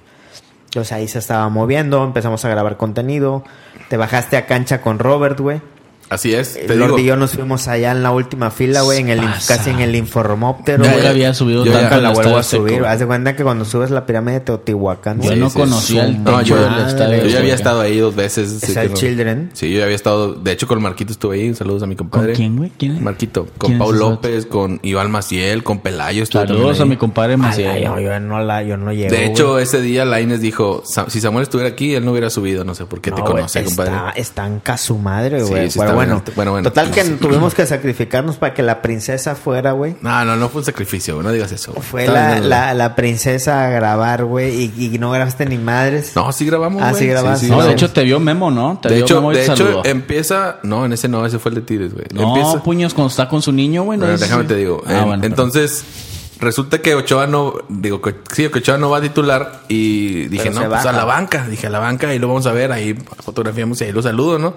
Speaker 2: Entonces ahí se estaba moviendo, empezamos a grabar contenido, te bajaste a cancha con Robert, güey.
Speaker 1: Así es, te
Speaker 2: Lord
Speaker 1: digo.
Speaker 2: y yo nos fuimos allá en la última fila, güey, en el
Speaker 3: Pasa.
Speaker 2: casi en el informóptero.
Speaker 3: Nunca
Speaker 2: güey.
Speaker 3: había subido
Speaker 1: Yo ya
Speaker 3: tanto
Speaker 2: Nunca la vuelvo a
Speaker 3: Estadio
Speaker 2: subir. Haz de cuenta que cuando subes la pirámide de Teotihuacán,
Speaker 3: Yo
Speaker 2: güey,
Speaker 3: no
Speaker 1: sí,
Speaker 3: conocía
Speaker 2: sí.
Speaker 3: el
Speaker 1: No,
Speaker 3: techo
Speaker 1: yo,
Speaker 3: del estadio.
Speaker 1: yo ya había estado ahí dos veces.
Speaker 2: Es el
Speaker 1: que
Speaker 2: Children.
Speaker 1: Sí, yo ya había estado. De hecho, con Marquito estuve ahí. Saludos a mi compadre.
Speaker 3: ¿Con quién, güey? ¿Quién es?
Speaker 1: Marquito. Con
Speaker 3: ¿Quién es ese vato?
Speaker 1: López, con Iván Maciel, con Pelayo. estuve
Speaker 3: Saludos a mi compadre
Speaker 2: Ala,
Speaker 3: Maciel.
Speaker 2: yo, yo no la, yo no llego.
Speaker 1: De hecho,
Speaker 2: güey.
Speaker 1: ese día Laines dijo: "Sa- Si Samuel estuviera aquí, él no hubiera subido. No sé por qué te
Speaker 2: No, güey,
Speaker 1: conoce, compadre.
Speaker 2: está, están ca su madre,
Speaker 1: Sí,
Speaker 2: güey.
Speaker 1: sí
Speaker 2: bueno.
Speaker 1: Bueno, bueno.
Speaker 2: total que tuvimos que sacrificarnos para que la princesa fuera, güey.
Speaker 1: No, no, no fue un sacrificio, güey, no digas eso. güey.
Speaker 2: Fue la, la, la princesa a grabar, güey, y, y no grabaste ni madres.
Speaker 1: No, sí grabamos,
Speaker 2: Ah,
Speaker 1: güey.
Speaker 2: sí grabaste.
Speaker 3: No, de
Speaker 1: grabamos.
Speaker 3: hecho te vio Memo, ¿no? Te
Speaker 1: de
Speaker 3: vio
Speaker 1: hecho,
Speaker 3: Memo y
Speaker 1: de
Speaker 3: te
Speaker 1: hecho
Speaker 3: saludó.
Speaker 1: empieza... No, en ese no, ese fue el de Tigres, güey.
Speaker 3: No,
Speaker 1: empieza...
Speaker 3: puños, cuando está con su niño, güey. no
Speaker 1: Bueno,
Speaker 3: dices-
Speaker 1: déjame te digo.
Speaker 3: Ah,
Speaker 1: En-
Speaker 3: bueno,
Speaker 1: entonces, resulta que Ochoa no... Digo, que, sí, que Ochoa no va a titular. Y dije,
Speaker 2: Pero
Speaker 1: no, pues a la banca. Dije, a la banca, ahí lo vamos a ver. Ahí fotografiamos y ahí lo saludo, ¿no?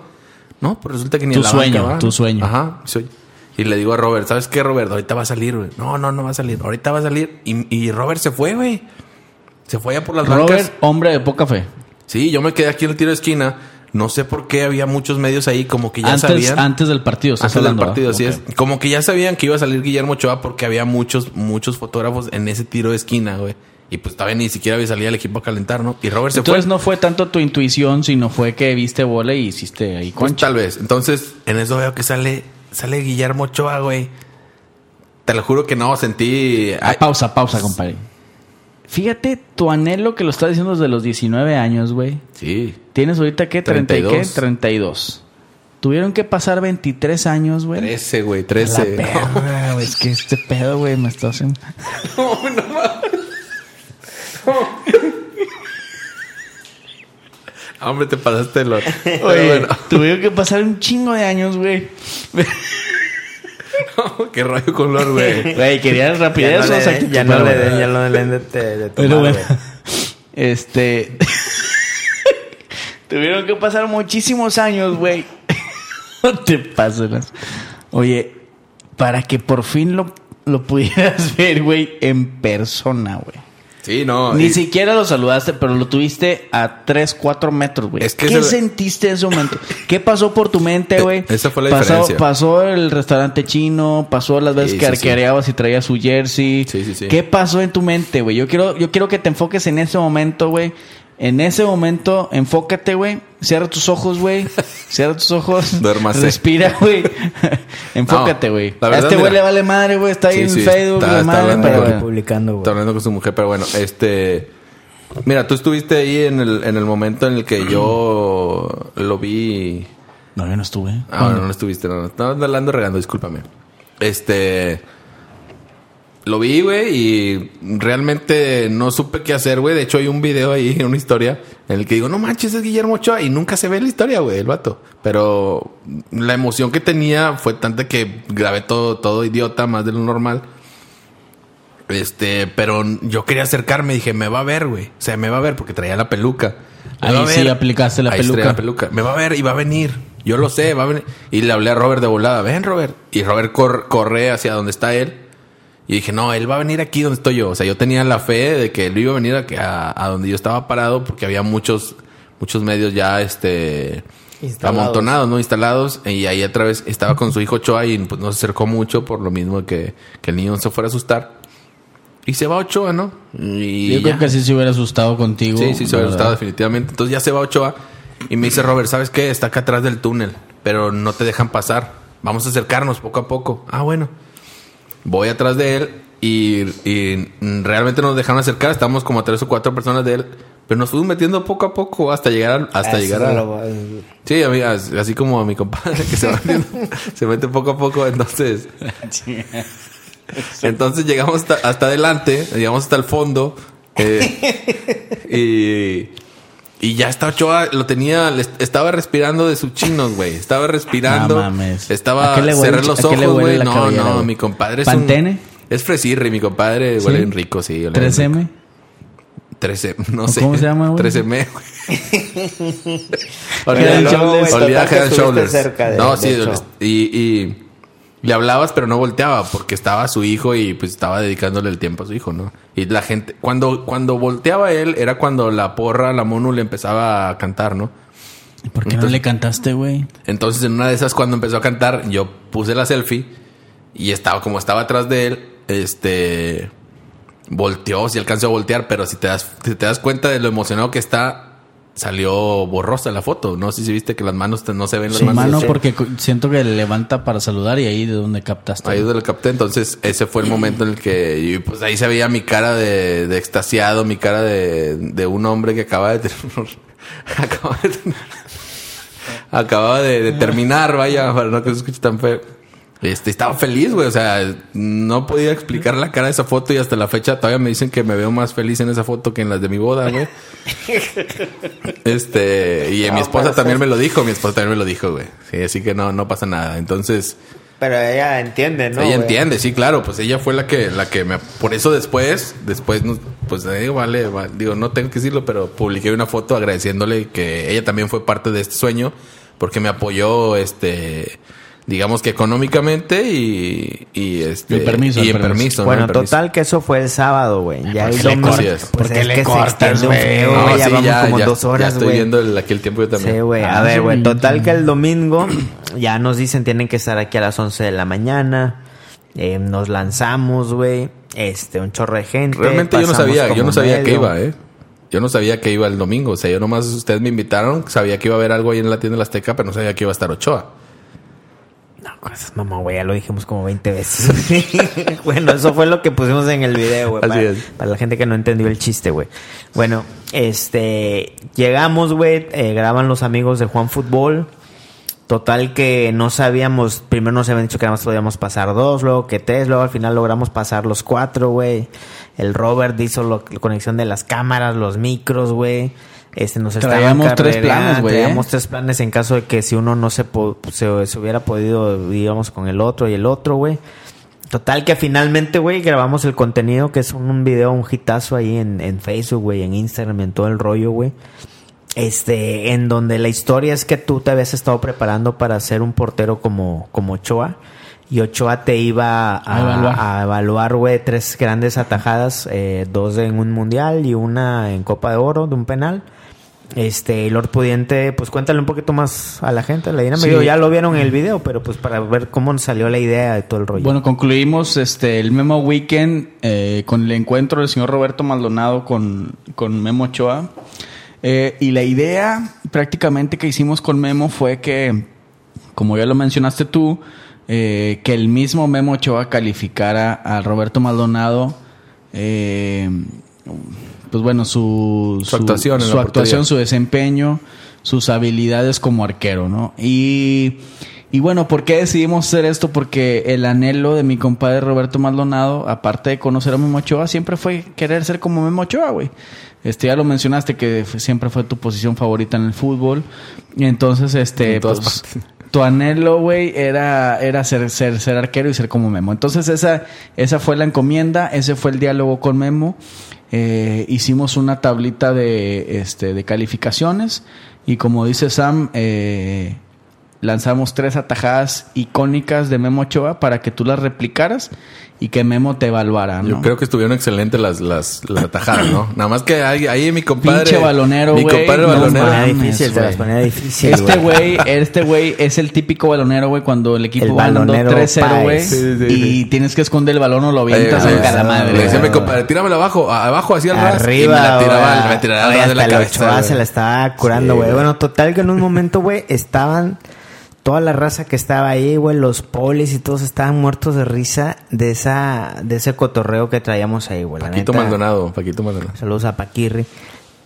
Speaker 1: No, pues resulta que ni
Speaker 3: Tu
Speaker 1: a la
Speaker 3: sueño,
Speaker 1: banca va.
Speaker 3: tu sueño.
Speaker 1: Ajá, soy. Y le digo a Robert, ¿sabes qué, Robert? Ahorita va a salir, güey. No, no, no va a salir. Ahorita va a salir. Y, y Robert se fue, güey. Se fue allá por las
Speaker 3: Robert,
Speaker 1: bancas.
Speaker 3: hombre de poca fe.
Speaker 1: Sí, yo me quedé aquí en el tiro de esquina. No sé por qué había muchos medios ahí como que ya
Speaker 3: Antes,
Speaker 1: sabían.
Speaker 3: antes del partido,
Speaker 1: Antes del partido,
Speaker 3: ¿va?
Speaker 1: así
Speaker 3: Ok.
Speaker 1: es. Como que ya sabían que iba a salir Guillermo Ochoa porque había muchos, muchos fotógrafos en ese tiro de esquina, güey. Y pues todavía ni siquiera había salido el equipo a calentar, ¿no? Y Robert se
Speaker 3: Entonces
Speaker 1: fue.
Speaker 3: no fue tanto tu intuición, sino fue que viste bola y hiciste ahí
Speaker 1: Pues
Speaker 3: concha.
Speaker 1: tal vez. Entonces, en eso veo que sale, sale Guillermo Ochoa, güey. Te lo juro que no, sentí.
Speaker 3: Ah,
Speaker 1: ay,
Speaker 3: pausa, pausa, compadre. Fíjate tu anhelo que lo estás diciendo desde los 19 años, güey.
Speaker 1: sí.
Speaker 3: ¿Tienes ahorita qué? ¿30 y qué?
Speaker 1: 32.
Speaker 3: 32. Tuvieron que pasar 23 años, güey.
Speaker 1: 13, güey,
Speaker 3: La
Speaker 1: 13.
Speaker 3: perra, güey. Es que este pedo, güey, me está haciendo...
Speaker 1: Hombre, te pasaste de lo. Pero
Speaker 3: Oye,
Speaker 1: bueno,
Speaker 3: tuvieron que pasar un chingo de años, güey.
Speaker 1: qué rollo color, güey.
Speaker 3: Güey, querían
Speaker 2: Ya
Speaker 3: rapidez
Speaker 2: no
Speaker 3: o
Speaker 2: le den,
Speaker 3: exactitud,
Speaker 2: ya no le den, ya no le den de, de, de
Speaker 3: Pero bueno, este. Tuvieron que pasar muchísimos años, güey. no te pases. Oye, para que por fin lo, lo pudieras ver, güey, en persona, güey.
Speaker 1: Sí, no.
Speaker 3: Ni
Speaker 1: y-
Speaker 3: siquiera lo saludaste, pero lo tuviste a 3, 4 metros, güey.
Speaker 1: Es que
Speaker 3: ¿Qué
Speaker 1: ese-
Speaker 3: sentiste en ese momento? ¿Qué pasó por tu mente,
Speaker 1: Eh,
Speaker 3: güey?
Speaker 1: esa fue la
Speaker 3: pasó,
Speaker 1: diferencia.
Speaker 3: Pasó el restaurante chino, pasó las veces
Speaker 1: Sí,
Speaker 3: que
Speaker 1: sí, sí.
Speaker 3: arqueareabas y traías su jersey.
Speaker 1: Sí, sí, sí.
Speaker 3: ¿Qué pasó en tu mente, güey? Yo quiero, yo quiero que te enfoques en ese momento, güey. En ese momento, enfócate, güey. Cierra tus ojos, güey. Cierra tus ojos.
Speaker 1: Duérmase.
Speaker 3: Respira, güey. enfócate,
Speaker 1: No,
Speaker 3: güey.
Speaker 1: la
Speaker 3: a
Speaker 1: verdad,
Speaker 3: este güey le vale madre, güey. Está ahí
Speaker 1: Sí,
Speaker 3: en
Speaker 1: sí,
Speaker 3: Facebook,
Speaker 1: está-
Speaker 3: madre,
Speaker 1: hablando
Speaker 3: pero
Speaker 2: publicando, güey.
Speaker 1: Está hablando con su mujer, pero bueno, este. Mira, tú estuviste ahí en el, en el momento en el que yo lo vi.
Speaker 3: No, yo no estuve.
Speaker 1: Ah, no, no estuviste, no, no, no, la ando regando, discúlpame. Este. Lo vi, güey, y realmente no supe qué hacer, güey. De hecho, hay un video ahí, una historia, en el que digo, no manches, es Guillermo Ochoa, y nunca se ve la historia, güey, el vato. Pero la emoción que tenía fue tanta que grabé todo, todo idiota, más de lo normal. Este, pero yo quería acercarme, dije, me va a ver, güey. O sea, me va a ver porque traía la peluca. Me
Speaker 3: Ahí sí aplicaste la
Speaker 1: Ahí
Speaker 3: peluca.
Speaker 1: la peluca. Me va a ver y va a venir. Yo lo sé, va a venir. Y le hablé a Robert de volada. Ven, Robert. Y Robert cor- corre hacia donde está él. Y dije, no, él va a venir aquí donde estoy yo. O sea, yo tenía la fe de que él iba a venir a, a- a donde yo estaba parado porque había muchos, muchos medios ya, este,
Speaker 2: Instalados.
Speaker 1: amontonados, ¿no? Instalados. Y ahí otra vez estaba con su hijo Ochoa y pues no se acercó mucho por lo mismo que, que el niño no se fuera a asustar. Y se va Ochoa, ¿no? Y
Speaker 3: Yo
Speaker 1: ya.
Speaker 3: creo que sí se hubiera asustado contigo.
Speaker 1: Sí, sí, se hubiera
Speaker 3: ¿verdad?
Speaker 1: gustado definitivamente. Entonces ya se va Ochoa y me dice Robert, ¿sabes qué? Está acá atrás del túnel, pero no te dejan pasar. Vamos a acercarnos poco a poco. Ah, bueno. Voy atrás de él y, y realmente nos dejaron acercar. Estamos como a tres o cuatro personas de él, pero nos fuimos metiendo poco a poco hasta llegar a, hasta
Speaker 2: Eso
Speaker 1: llegar a...
Speaker 2: lo-
Speaker 1: Sí, a mí, as- así como a mi compadre que se va metiendo, se mete poco a poco, entonces... Entonces llegamos hasta, hasta adelante, llegamos hasta el fondo. eh, y, y ya está Ochoa, lo tenía, estaba respirando de sus chinos, güey. Estaba respirando.
Speaker 3: No mames.
Speaker 1: Estaba,
Speaker 3: ¿A qué le huele-
Speaker 1: cerré los ojos, güey. No,
Speaker 3: cabellera,
Speaker 1: no, mi compadre es
Speaker 3: ¿Pantene?
Speaker 1: un... Es fresirri, mi compadre
Speaker 3: ¿Sí?
Speaker 1: huele rico, sí. huele bien rico.
Speaker 3: 3M.
Speaker 1: 13, no
Speaker 3: ¿O
Speaker 1: sé.
Speaker 3: cómo se llama, güey?
Speaker 1: 13M, güey. olvida
Speaker 3: Head Shoulders.
Speaker 1: no, sí, y, y le hablabas, pero no volteaba porque estaba su hijo y pues estaba dedicándole el tiempo a su hijo, ¿no? Y la gente, cuando, cuando volteaba él, era cuando la porra, la mono le empezaba a cantar, ¿no?
Speaker 3: ¿Y ¿Por qué no le cantaste, güey?
Speaker 1: Entonces, en una de esas, cuando empezó a cantar, yo puse la selfie y estaba, como estaba atrás de él, este volteó, si alcanzó a voltear, pero si te das, si te das cuenta de lo emocionado que está, salió borrosa la foto. No sé si viste que las manos te- no se ven las
Speaker 3: Su
Speaker 1: manos.
Speaker 3: mano,
Speaker 1: Sí.
Speaker 3: porque siento que le levanta para saludar y ahí de donde captaste.
Speaker 1: Ahí es donde lo capté, entonces ese fue el momento en el que y pues ahí se veía mi cara de, de extasiado, mi cara de, de un hombre que acaba de tener- acaba de tener- acababa de, de terminar, vaya, para no que se escuche tan feo. Este, estaba feliz, güey, o sea, no podía explicar la cara de esa foto y hasta la fecha todavía me dicen que me veo más feliz en esa foto que en las de mi boda, güey. Este, y mi esposa también me lo dijo, mi esposa también me lo dijo, güey. Sí, así que no, no pasa nada. Entonces,
Speaker 2: Pero ella entiende, ¿no?
Speaker 1: ella
Speaker 2: güey?
Speaker 1: entiende, sí, claro, pues ella fue la que, la que me, por eso después, después, pues eh, vale, va- digo, no tengo que decirlo, pero publiqué una foto agradeciéndole que ella también fue parte de este sueño, porque me apoyó, este, digamos que económicamente y, y este,
Speaker 3: Y el permiso,
Speaker 1: y
Speaker 3: el
Speaker 1: en
Speaker 3: permiso.
Speaker 1: permiso, ¿no?
Speaker 2: Bueno,
Speaker 1: El permiso.
Speaker 2: total que eso fue el sábado, güey. Ya el
Speaker 1: qué le
Speaker 2: domingo. Pues
Speaker 3: ¿Por qué
Speaker 2: es
Speaker 3: le
Speaker 2: que se
Speaker 3: cortas,
Speaker 2: extiende un
Speaker 3: güey?
Speaker 1: No,
Speaker 2: ya
Speaker 1: sí,
Speaker 2: vamos como
Speaker 1: ya,
Speaker 2: dos
Speaker 1: ya
Speaker 2: horas,
Speaker 1: estoy
Speaker 2: güey.
Speaker 1: viendo el- aquí el tiempo yo también.
Speaker 2: Sí, güey.
Speaker 3: Ah,
Speaker 2: A ver, güey.
Speaker 3: sí,
Speaker 2: Total
Speaker 3: sí.
Speaker 2: que el domingo ya nos dicen tienen que estar aquí a las 11 de la mañana. Eh, nos lanzamos, güey. Este, un chorro de gente.
Speaker 1: Realmente yo no sabía, yo no sabía que
Speaker 2: medio.
Speaker 1: iba, eh. Yo no sabía que iba el domingo. O sea, yo nomás ustedes me invitaron, sabía que iba a haber algo ahí en la tienda de la Azteca, pero no sabía que iba a estar Ochoa.
Speaker 2: Cosas, mamá, güey. Ya lo dijimos como 20 veces. bueno, eso fue lo que pusimos en el video, güey. Para, la gente que no entendió el chiste, güey. Bueno, este. Llegamos, güey. eh, graban los amigos de Juan Fútbol. Total que no sabíamos, primero nos habían dicho que nada más podíamos pasar dos, luego que tres, luego al final logramos pasar los cuatro, güey. El Robert hizo lo- la conexión de las cámaras, los micros, güey. Este, nos
Speaker 3: Traíamos tres planes, güey, ¿eh?
Speaker 2: traíamos tres planes en caso de que si uno no se, se, se hubiera podido, digamos, con el otro y el otro, güey. Total que finalmente, güey, grabamos el contenido que es un, un video, un hitazo ahí en, en Facebook, güey, en Instagram, en todo el rollo, güey. Este, en donde la historia es que tú te habías estado preparando para ser un portero como, como Ochoa. Y Ochoa te iba a,
Speaker 3: A evaluar.
Speaker 2: a evaluar, güey, tres grandes atajadas, eh, dos en un mundial y una en Copa de Oro de un penal. Este, Lord Pudiente, pues cuéntale un poquito más a la gente, la dinámica.
Speaker 3: Sí.
Speaker 2: Ya lo vieron en el video, pero pues para ver cómo salió la idea de todo el rollo.
Speaker 3: Bueno, concluimos este el Memo Weekend eh, con el encuentro del señor Roberto Maldonado con, con Memo Ochoa. Eh, y la idea prácticamente que hicimos con Memo fue que, como ya lo mencionaste tú, eh, que el mismo Memo Ochoa calificara a Roberto Maldonado. eh, pues bueno, su,
Speaker 1: Su actuación
Speaker 3: su actuación, su desempeño, sus habilidades como arquero, ¿no? Y, y bueno, ¿por qué decidimos hacer esto? Porque el anhelo de mi compadre Roberto Maldonado, aparte de conocer a Memo Ochoa, siempre fue querer ser como Memo Ochoa, güey. Este, ya lo mencionaste que siempre fue tu posición favorita en el fútbol. Y entonces, este,
Speaker 1: En
Speaker 3: pues,
Speaker 1: partes.
Speaker 3: tu anhelo, güey, era, era ser, ser, ser arquero y ser como Memo. Entonces, esa, esa fue la encomienda, ese fue el diálogo con Memo. Eh, hicimos una tablita de, este, de calificaciones y como dice Sam, eh, lanzamos tres atajadas icónicas de Memo Ochoa para que tú las replicaras y que Memo te evaluara, ¿no?
Speaker 1: Yo creo que estuvieron excelentes las, las, las atajadas, ¿no? Nada más que ahí, ahí mi compadre.
Speaker 3: Pinche balonero,
Speaker 1: Mi
Speaker 3: güey.
Speaker 1: compadre
Speaker 3: No
Speaker 1: balonero.
Speaker 2: Ponía
Speaker 3: mames,
Speaker 2: difícil, te las ponía difícil,
Speaker 3: Este güey, este güey es el típico balonero, güey, cuando el equipo
Speaker 2: El
Speaker 3: va
Speaker 2: balonero
Speaker 3: 3-0, güey,
Speaker 2: Páez.
Speaker 1: Sí, sí,
Speaker 3: y tienes que esconder el balón o lo avientas en cada
Speaker 1: eh,
Speaker 3: madre.
Speaker 1: Le decía a mi compadre, tíramelo abajo, abajo hacia el ras.
Speaker 2: Arriba,
Speaker 1: y me la tiraba, me tiraba de la cabeza.
Speaker 2: Se la estaba curando, güey. bueno, total que en un momento, güey, estaban toda la raza que estaba ahí, güey, los polis y todos estaban muertos de risa de esa de ese cotorreo que traíamos ahí, güey. la
Speaker 1: Paquito
Speaker 2: neta.
Speaker 1: Maldonado, Paquito Maldonado.
Speaker 2: Saludos a Paquirri.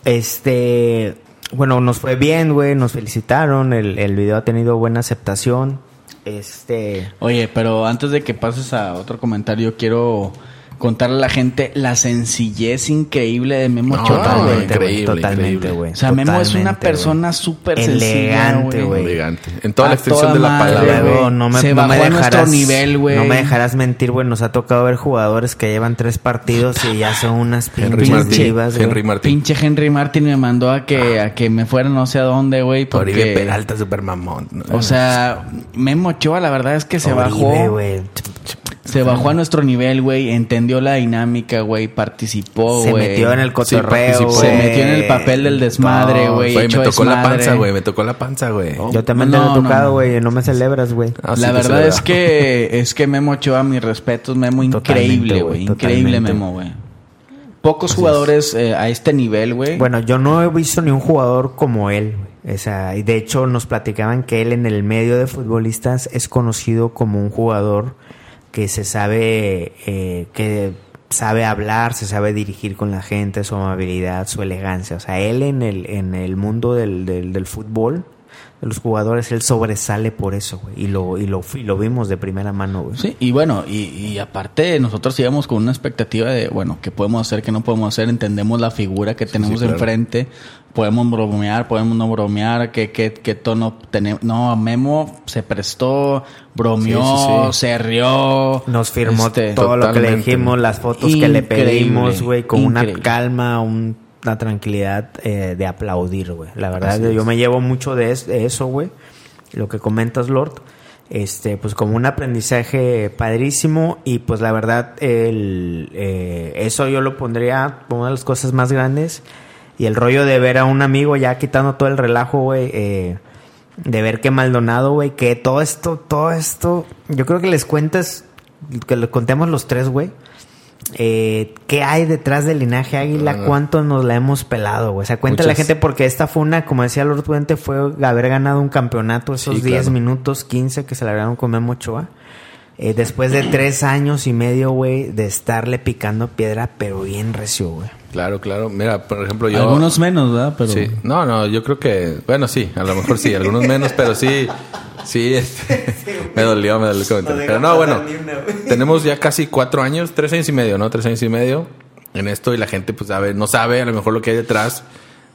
Speaker 2: Este, bueno, nos fue bien, güey, nos felicitaron, el, el video ha tenido buena aceptación. Este,
Speaker 3: Oye, pero antes de que pases a otro comentario, quiero contarle a la gente la sencillez increíble de Memo
Speaker 1: No,
Speaker 3: Ochoa, güey.
Speaker 1: increíble,
Speaker 2: totalmente, güey.
Speaker 3: O sea, Memo es una persona súper
Speaker 2: Elegante, güey.
Speaker 1: Elegante. En toda
Speaker 3: A
Speaker 1: la extensión
Speaker 3: toda
Speaker 1: de la
Speaker 3: madre,
Speaker 1: palabra,
Speaker 2: no me,
Speaker 3: Se
Speaker 2: no
Speaker 3: bajó
Speaker 2: me
Speaker 3: a nuestro
Speaker 2: dejarás,
Speaker 3: nivel, güey.
Speaker 2: No me dejarás mentir, güey. Nos ha tocado ver jugadores que llevan tres partidos y ya son unas pinches
Speaker 1: Martín.
Speaker 2: güey.
Speaker 1: Henry Martín.
Speaker 3: Pinche Henry Martin me mandó a que, a que me fuera no sé a dónde, güey,
Speaker 1: Oribe
Speaker 3: porque...
Speaker 1: Peralta, super mamón.
Speaker 3: O sea, Memo Ochoa, la verdad es que se
Speaker 2: Oribe,
Speaker 3: bajó.
Speaker 2: güey.
Speaker 3: Se bajó a nuestro nivel, güey. Entendió la dinámica, güey. Participó,
Speaker 2: Se
Speaker 3: güey.
Speaker 2: metió en el cotorreo.
Speaker 3: Se metió en el papel del desmadre,
Speaker 1: No,
Speaker 3: güey. echó
Speaker 1: me tocó la
Speaker 3: desmadre.
Speaker 1: panza, güey. Me tocó la panza, güey.
Speaker 3: Oh,
Speaker 2: Yo también
Speaker 3: No,
Speaker 2: te lo he
Speaker 3: no,
Speaker 2: tocado,
Speaker 3: no.
Speaker 2: güey. No, me celebras, güey.
Speaker 1: Ah,
Speaker 3: la verdad
Speaker 1: celebra.
Speaker 3: es que es que Memo Ochoa, mis respetos, Memo,
Speaker 2: Totalmente,
Speaker 3: increíble,
Speaker 2: güey.
Speaker 3: Increíble. Memo, güey. Pocos jugadores eh, a este nivel, güey.
Speaker 2: Bueno, yo no he visto ni un jugador como él. güey. O sea, y de hecho nos platicaban que él en el medio de futbolistas es conocido como un jugador que se sabe, eh, que sabe hablar, se sabe dirigir con la gente, su amabilidad, su elegancia. O sea, él en el, en el mundo del, del, del fútbol, de los jugadores, él sobresale por eso, güey. Y lo, y lo, y lo vimos de primera mano, güey.
Speaker 3: Sí, y bueno, y, y aparte nosotros íbamos con una expectativa de, bueno, qué podemos hacer, qué no podemos hacer, entendemos la figura que tenemos
Speaker 1: claro.
Speaker 3: enfrente, podemos bromear, podemos no bromear, qué, qué, qué tono tenemos. No, Memo se prestó, bromeó,
Speaker 1: Sí, sí, sí.
Speaker 3: se rió.
Speaker 2: Nos firmó
Speaker 3: este,
Speaker 2: todo lo que le dijimos, las fotos que le pedimos, güey, con una calma, un- una tranquilidad eh, de aplaudir, güey. La verdad, yo me llevo mucho de, es- de eso, güey. Lo que comentas, Lord. Este, pues como un aprendizaje padrísimo y pues la verdad, el, eh, eso yo lo pondría como una de las cosas más grandes. Y el rollo de ver a un amigo ya quitando todo el relajo, güey, eh, de ver que Maldonado, güey, que todo esto, todo esto, yo creo que les cuentas, que le contemos los tres, güey. Eh, ¿Qué hay detrás del linaje águila? ¿Cuánto nos la hemos pelado, güey? O sea, cuenta la
Speaker 1: Muchas.
Speaker 2: gente porque esta fue una, como decía Lord Puente, fue haber ganado un campeonato esos
Speaker 1: Sí,
Speaker 2: 10
Speaker 1: claro.
Speaker 2: minutos, 15 que se largaron con Memo Ochoa. Eh, después de tres años y medio, güey, de estarle picando piedra, pero bien recio, güey.
Speaker 1: Claro, claro. Mira, por ejemplo, yo...
Speaker 3: Algunos menos, ¿verdad? Pero
Speaker 1: Sí. No, no, yo creo que... Bueno, sí, a lo mejor sí. Algunos menos, pero sí... Sí, este, me dolió, me dolió el comentario. Pero no, bueno, tenemos ya casi cuatro años, tres años y medio, ¿no? Tres años y medio en esto y la gente, pues, sabe, no sabe a lo mejor lo que hay detrás.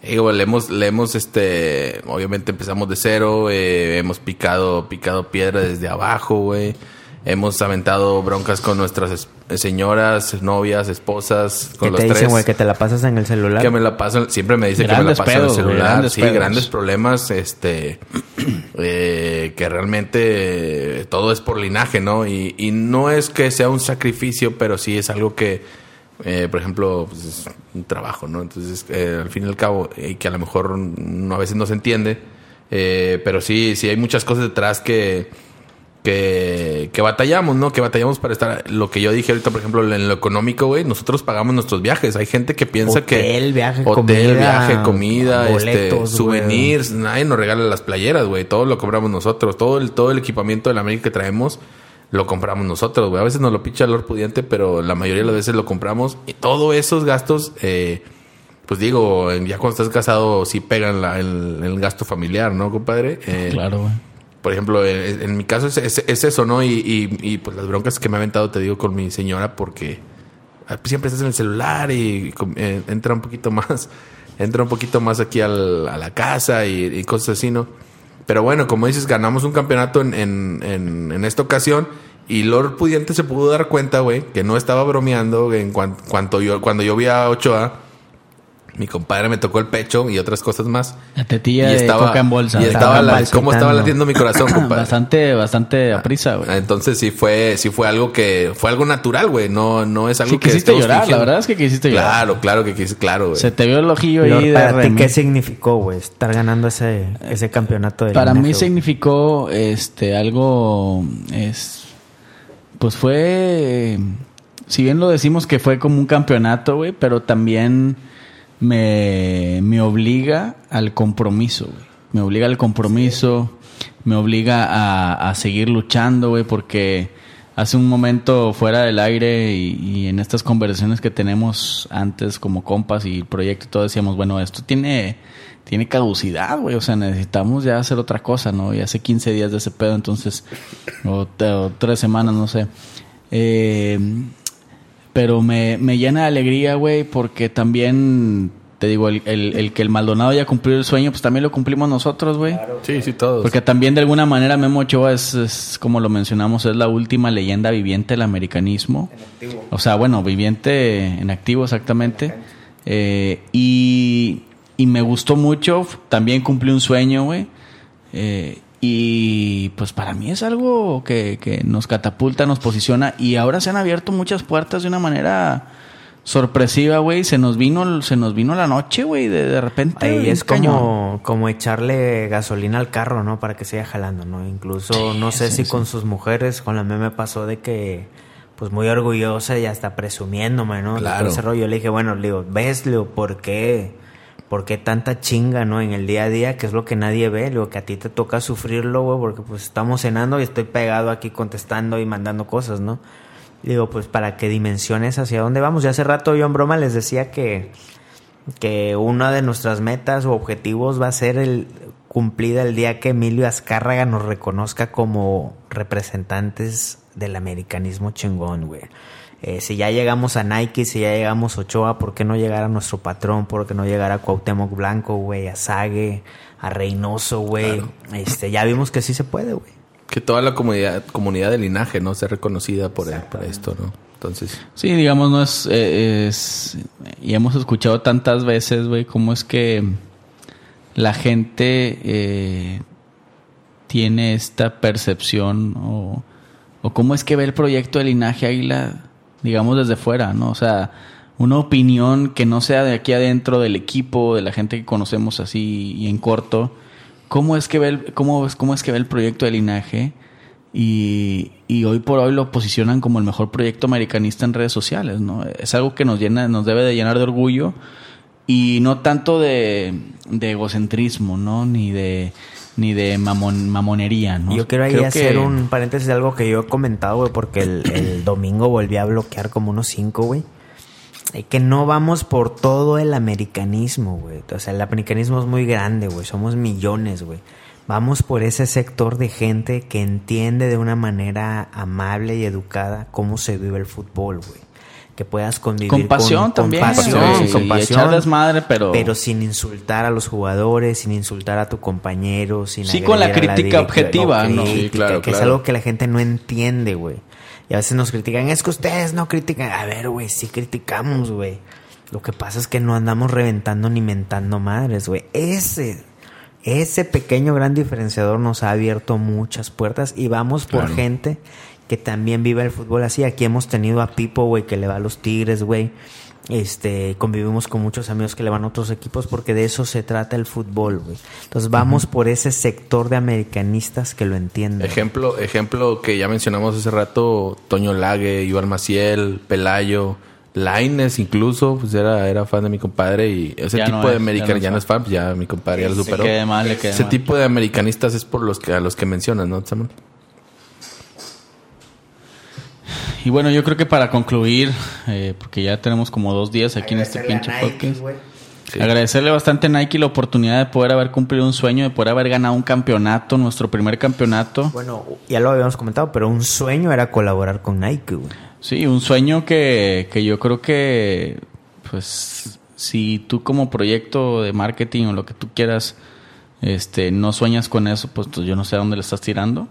Speaker 1: Y, digo, le hemos, le hemos, este, obviamente empezamos de cero, eh, hemos picado, picado piedra desde abajo, güey. Hemos aventado broncas con nuestras es- señoras, novias, esposas, con
Speaker 2: ¿Qué
Speaker 1: los
Speaker 2: te
Speaker 1: tres.
Speaker 2: dicen, güey? Que te la pasas en el celular.
Speaker 1: Que me la paso, siempre me dice
Speaker 3: Grandes
Speaker 1: que me la paso
Speaker 3: pedos,
Speaker 1: en el celular.
Speaker 3: grandes
Speaker 1: sí,
Speaker 3: pedos.
Speaker 1: grandes problemas, este, eh, que realmente eh, todo es por linaje, ¿no? Y, y no es que sea un sacrificio, pero sí es algo que, eh, por ejemplo, pues, es un trabajo, ¿no? Entonces, eh, al fin y al cabo, y que a lo mejor no, a veces no se entiende, eh, pero sí, sí hay muchas cosas detrás que que, que batallamos, ¿no? Que batallamos para estar. Lo que yo dije ahorita, por ejemplo, en lo económico, güey, nosotros pagamos nuestros viajes. Hay gente que piensa que.
Speaker 2: Hotel, viaje,
Speaker 1: hotel,
Speaker 2: comida,
Speaker 1: viaje, comida,
Speaker 2: boletos,
Speaker 1: este, souvenirs. Nadie nos regala las playeras, güey. Todo lo compramos nosotros. Todo el, todo el equipamiento de la América que traemos lo compramos nosotros, güey. A veces nos lo picha el Lord Pudiente, pero la mayoría de las veces lo compramos. Y todos esos gastos, eh, pues digo, ya cuando estás casado, sí pegan la- el, el gasto familiar, ¿no, compadre? Eh,
Speaker 3: Claro, güey.
Speaker 1: Por ejemplo, en, en mi caso es, es- es eso, ¿no? Y, y- pues las broncas que me ha aventado, te digo, con mi señora, porque ah, pues, siempre estás en el celular y, eh, entra un poquito más, entra un poquito más aquí al- a la casa y, cosas así, ¿no? Pero bueno, como dices, ganamos un campeonato en, en, en- en esta ocasión y Lord Pudiente se pudo dar cuenta, güey, que no estaba bromeando en cuan- cuanto yo, cuando yo vi a Ochoa Mi compadre me tocó el pecho y otras cosas más.
Speaker 3: La tetilla
Speaker 1: y
Speaker 3: de coca en bolsa.
Speaker 1: Y estaba
Speaker 2: Estaba
Speaker 1: la- cómo estaba latiendo mi corazón, compadre.
Speaker 3: bastante, bastante a prisa, güey.
Speaker 1: Entonces sí fue, sí fue algo que fue algo natural, güey. No, no es algo
Speaker 3: Sí,
Speaker 1: que
Speaker 3: quisiste llorar, la verdad es que quisiste llorar.
Speaker 1: Claro, claro que quise, claro, güey.
Speaker 3: Se te vio el ojillo
Speaker 2: Lord,
Speaker 3: ahí de
Speaker 2: para ti. ¿qué significó, güey? Estar ganando ese, ese campeonato de
Speaker 3: Para mí
Speaker 2: linaje,
Speaker 3: significó este algo es pues fue si bien lo decimos que fue como un campeonato, güey, pero también me, me obliga al compromiso, güey. Me obliga al compromiso, me obliga a, a seguir luchando, güey, porque hace un momento fuera del aire y, y en estas conversaciones que tenemos antes como compas y proyecto y todo decíamos, bueno, esto tiene, tiene caducidad, güey, o sea, necesitamos ya hacer otra cosa, ¿no? Y hace 15 días de ese pedo, entonces, o, o tres semanas, no sé. Eh, pero me, me llena de alegría, güey, porque también, te digo, el, el- el que el Maldonado haya cumplido el sueño, pues también lo cumplimos nosotros, güey.
Speaker 1: Sí, sí, todos.
Speaker 3: Porque también de alguna manera Memo Ochoa es, es, como lo mencionamos, es la última leyenda viviente del americanismo. O sea, bueno, viviente en activo exactamente. Eh, y, y me gustó mucho, también cumplí un sueño, güey. Eh, y pues para mí es algo que, que nos catapulta, nos posiciona. Y ahora se han abierto muchas puertas de una manera sorpresiva, güey. Se nos vino, se nos vino la noche, güey, de, de repente.
Speaker 2: Es como, como echarle gasolina al carro, ¿no? Para que siga jalando, ¿no? Incluso, no sé si con sus mujeres, con la meme pasó de que, pues muy orgullosa y hasta presumiéndome, ¿no?
Speaker 1: Claro.
Speaker 2: ese rollo. Yo le dije, bueno, le digo, ¿ves, le digo, por qué? ¿Por qué tanta chinga, no? En el día a día, que es lo que nadie ve, digo, que a ti te toca sufrirlo, güey, porque pues estamos cenando y estoy pegado aquí contestando y mandando cosas, ¿no? Digo, pues para que dimensiones hacia dónde vamos. Ya hace rato yo en broma les decía que que una de nuestras metas o objetivos va a ser el cumplida el día que Emilio Azcárraga nos reconozca como representantes del americanismo chingón, güey. Eh, si ya llegamos a Nike, si ya llegamos a Ochoa, ¿por qué no llegar a nuestro patrón? ¿Por qué no llegar a Cuauhtémoc Blanco, güey? A Sague, a Reynoso, güey. Este, ya vimos que sí se puede, güey.
Speaker 1: que toda la comunidad, comunidad de linaje, ¿no? Sea reconocida por, por esto, ¿no? Entonces,
Speaker 3: Sí, digamos, no es, eh, es- Y hemos escuchado tantas veces, güey, cómo es que la gente eh, tiene esta percepción o, o cómo es que ve el proyecto de Linaje Águila, digamos, desde fuera, ¿no? O sea, una opinión que no sea de aquí adentro del equipo, de la gente que conocemos así y en corto. ¿Cómo es que ve el, cómo, cómo es que ve el proyecto de Linaje? Y, y hoy por hoy lo posicionan como el mejor proyecto americanista en redes sociales, ¿no? Es algo que nos llena, nos debe de llenar de orgullo y no tanto de egocentrismo, ¿no? Ni de ni de mamon- mamonería, ¿no?
Speaker 2: Yo quiero ahí
Speaker 3: Creo
Speaker 2: hacer
Speaker 3: que-
Speaker 2: un paréntesis de algo que yo he comentado, güey, porque el, el domingo volví a bloquear como unos cinco, güey. Eh, Que no vamos por todo el americanismo, güey. O sea, el americanismo es muy grande, güey. Somos millones, güey. Vamos por ese sector de gente que entiende de una manera amable y educada cómo se vive el fútbol, güey. Que puedas convivir
Speaker 3: Con pasión
Speaker 2: con,
Speaker 3: también,
Speaker 2: Con pasión,
Speaker 3: güey,
Speaker 2: con
Speaker 3: y
Speaker 2: pasión.
Speaker 3: echar desmadre, pero-
Speaker 2: Pero sin insultar a los jugadores, sin insultar a tu compañero, sin
Speaker 3: Sí, con la crítica objetiva, ¿no?
Speaker 1: Sí, claro,
Speaker 2: que es algo que la gente no entiende, güey. Y a veces nos critican, es que ustedes no critican. A ver, güey, sí criticamos, güey. Lo que pasa es que no andamos reventando ni mentando madres, güey. Ese, ese pequeño gran diferenciador nos ha abierto muchas puertas y vamos por
Speaker 1: Claro.
Speaker 2: gente que también vive el fútbol así. Aquí hemos tenido a Pipo, güey, que le va a los Tigres, güey. Este, convivimos con muchos amigos que le van a otros equipos porque de eso se trata el fútbol, güey. Entonces vamos por ese sector de americanistas que lo entienden.
Speaker 1: ejemplo, ejemplo que ya mencionamos hace rato, Toño Lague, Iván Maciel, Pelayo, Laines incluso, pues era, era fan de mi compadre y ese
Speaker 3: Ya
Speaker 1: tipo
Speaker 3: no
Speaker 1: de
Speaker 3: es, ya
Speaker 1: americanistas,
Speaker 3: no
Speaker 1: ya
Speaker 3: es
Speaker 1: no es fan, pues ya mi compadre ya lo superó.
Speaker 3: quede mal, le quede
Speaker 1: ese
Speaker 3: mal.
Speaker 1: tipo de americanistas es por los que, a los que mencionas, ¿no, Samuel?
Speaker 3: Y bueno, yo creo que para concluir, eh, porque ya tenemos como dos días aquí en este pinche podcast.
Speaker 1: Sí.
Speaker 3: Agradecerle bastante a Nike la oportunidad de poder haber cumplido un sueño, de poder haber ganado un campeonato, nuestro primer campeonato.
Speaker 2: Bueno, ya lo habíamos comentado, pero un sueño era colaborar con Nike, güey.
Speaker 3: Sí, un sueño que, que yo creo que, pues, si tú como proyecto de marketing o lo que tú quieras, este, no sueñas con eso, pues, pues, yo no sé a dónde le estás tirando.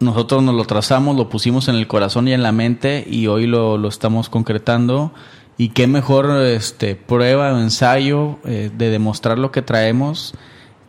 Speaker 3: Nosotros nos lo trazamos, lo pusimos en el corazón y en la mente y hoy lo, lo estamos concretando Y qué mejor este, prueba o ensayo eh, de demostrar lo que traemos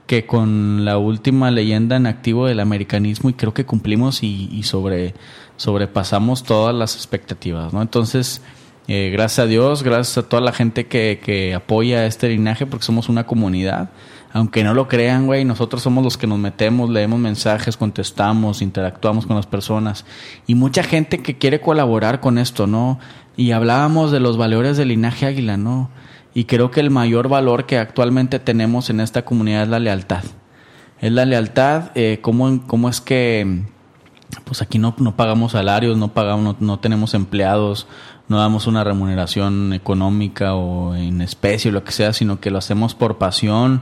Speaker 3: que con la última leyenda en activo del americanismo y creo que cumplimos y, sobre, sobrepasamos todas las expectativas, ¿no? Entonces, eh, gracias a Dios, gracias a toda la gente que, que apoya este linaje porque somos una comunidad aunque no lo crean, güey, nosotros somos los que nos metemos, leemos mensajes, contestamos, interactuamos con las personas. Y mucha gente que quiere colaborar con esto, ¿no? Y hablábamos de los valores del linaje águila, ¿no? Y creo que el mayor valor que actualmente tenemos en esta comunidad es la lealtad. Es la lealtad, eh, cómo, cómo es que pues aquí no, no pagamos salarios, no pagamos, no, tenemos empleados, no damos una remuneración económica o en especie o lo que sea, sino que lo hacemos por pasión,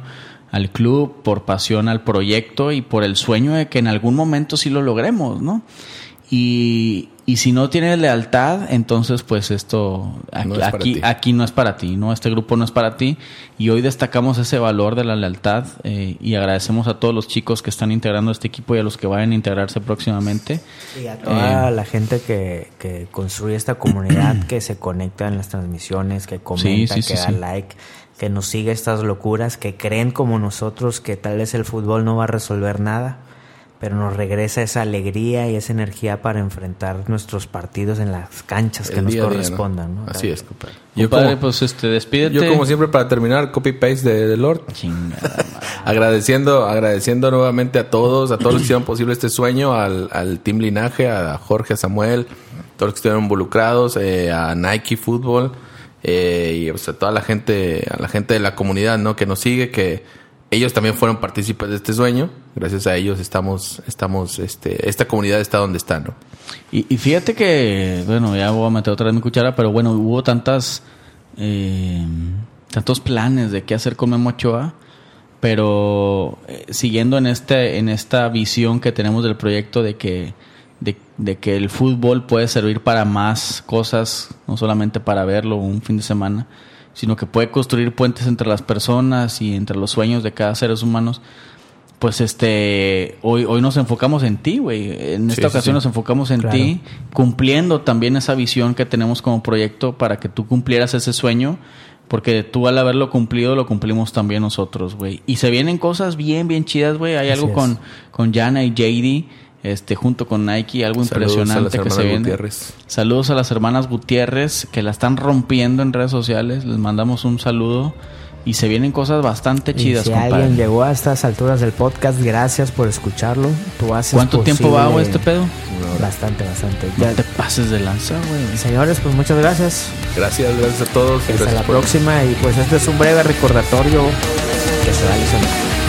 Speaker 3: al club, por pasión al proyecto y por el sueño de que en algún momento sí lo logremos, ¿no? Y, y si no tienes lealtad, entonces pues esto aquí, aquí, no es para ti, ¿no? Este grupo no es para ti. Y hoy destacamos ese valor de la lealtad eh, y agradecemos a todos los chicos que están integrando este equipo y a los que vayan a integrarse próximamente.
Speaker 2: Y a toda eh, la gente que, que construye esta comunidad, que se conecta en las transmisiones, que comenta, que da like que nos sigue estas locuras, que creen como nosotros que tal vez el fútbol no va a resolver nada, pero nos regresa esa alegría y esa energía para enfrentar nuestros partidos en las canchas que nos correspondan. ¿no?
Speaker 1: Así es, compadre.
Speaker 3: Yo, como, pues, este, despídete.
Speaker 1: Yo, como siempre, para terminar, copy-paste de, Lord. agradeciendo, agradeciendo nuevamente a todos, a todos los que hicieron posible este sueño, al, al Team Linaje, a Jorge, a Samuel, todos los que estuvieron involucrados, eh, a Nike Football eh, y a toda la gente, a la gente de la comunidad, ¿no? Que nos sigue, que ellos también fueron partícipes de este sueño. Gracias a ellos estamos, estamos, este, esta comunidad está donde está, ¿no?
Speaker 3: Y, fíjate que, bueno, ya voy a meter otra vez mi cuchara, pero bueno, hubo tantas, eh, tantos planes de qué hacer con Memo Ochoa, pero eh, siguiendo en este, en esta visión que tenemos del proyecto de que de, que el fútbol puede servir para más cosas, no solamente para verlo un fin de semana, sino que puede construir puentes entre las personas y entre los sueños de cada ser humano. Pues este, hoy, hoy nos enfocamos en ti, güey. En esta ocasión nos enfocamos en ti, cumpliendo también esa visión que tenemos como proyecto para que tú cumplieras ese sueño porque tú al haberlo cumplido lo cumplimos también nosotros, güey. Y se vienen cosas bien, bien chidas, güey. Hay algo con, con Jana y JD este junto con Nike, algo impresionante que se viene. Saludos a las hermanas Gutiérrez que la están rompiendo en redes sociales, les mandamos un saludo y se vienen cosas bastante chidas.
Speaker 2: si alguien llegó a estas alturas del podcast, gracias por escucharlo. Tú haces
Speaker 3: ¿Cuánto tiempo va este pedo?
Speaker 2: Bastante, bastante.
Speaker 3: Ya te pases de lanza, güey.
Speaker 2: Señores, pues muchas gracias.
Speaker 1: Gracias, gracias a todos.
Speaker 2: Hasta la próxima y pues este es un breve recordatorio que se va a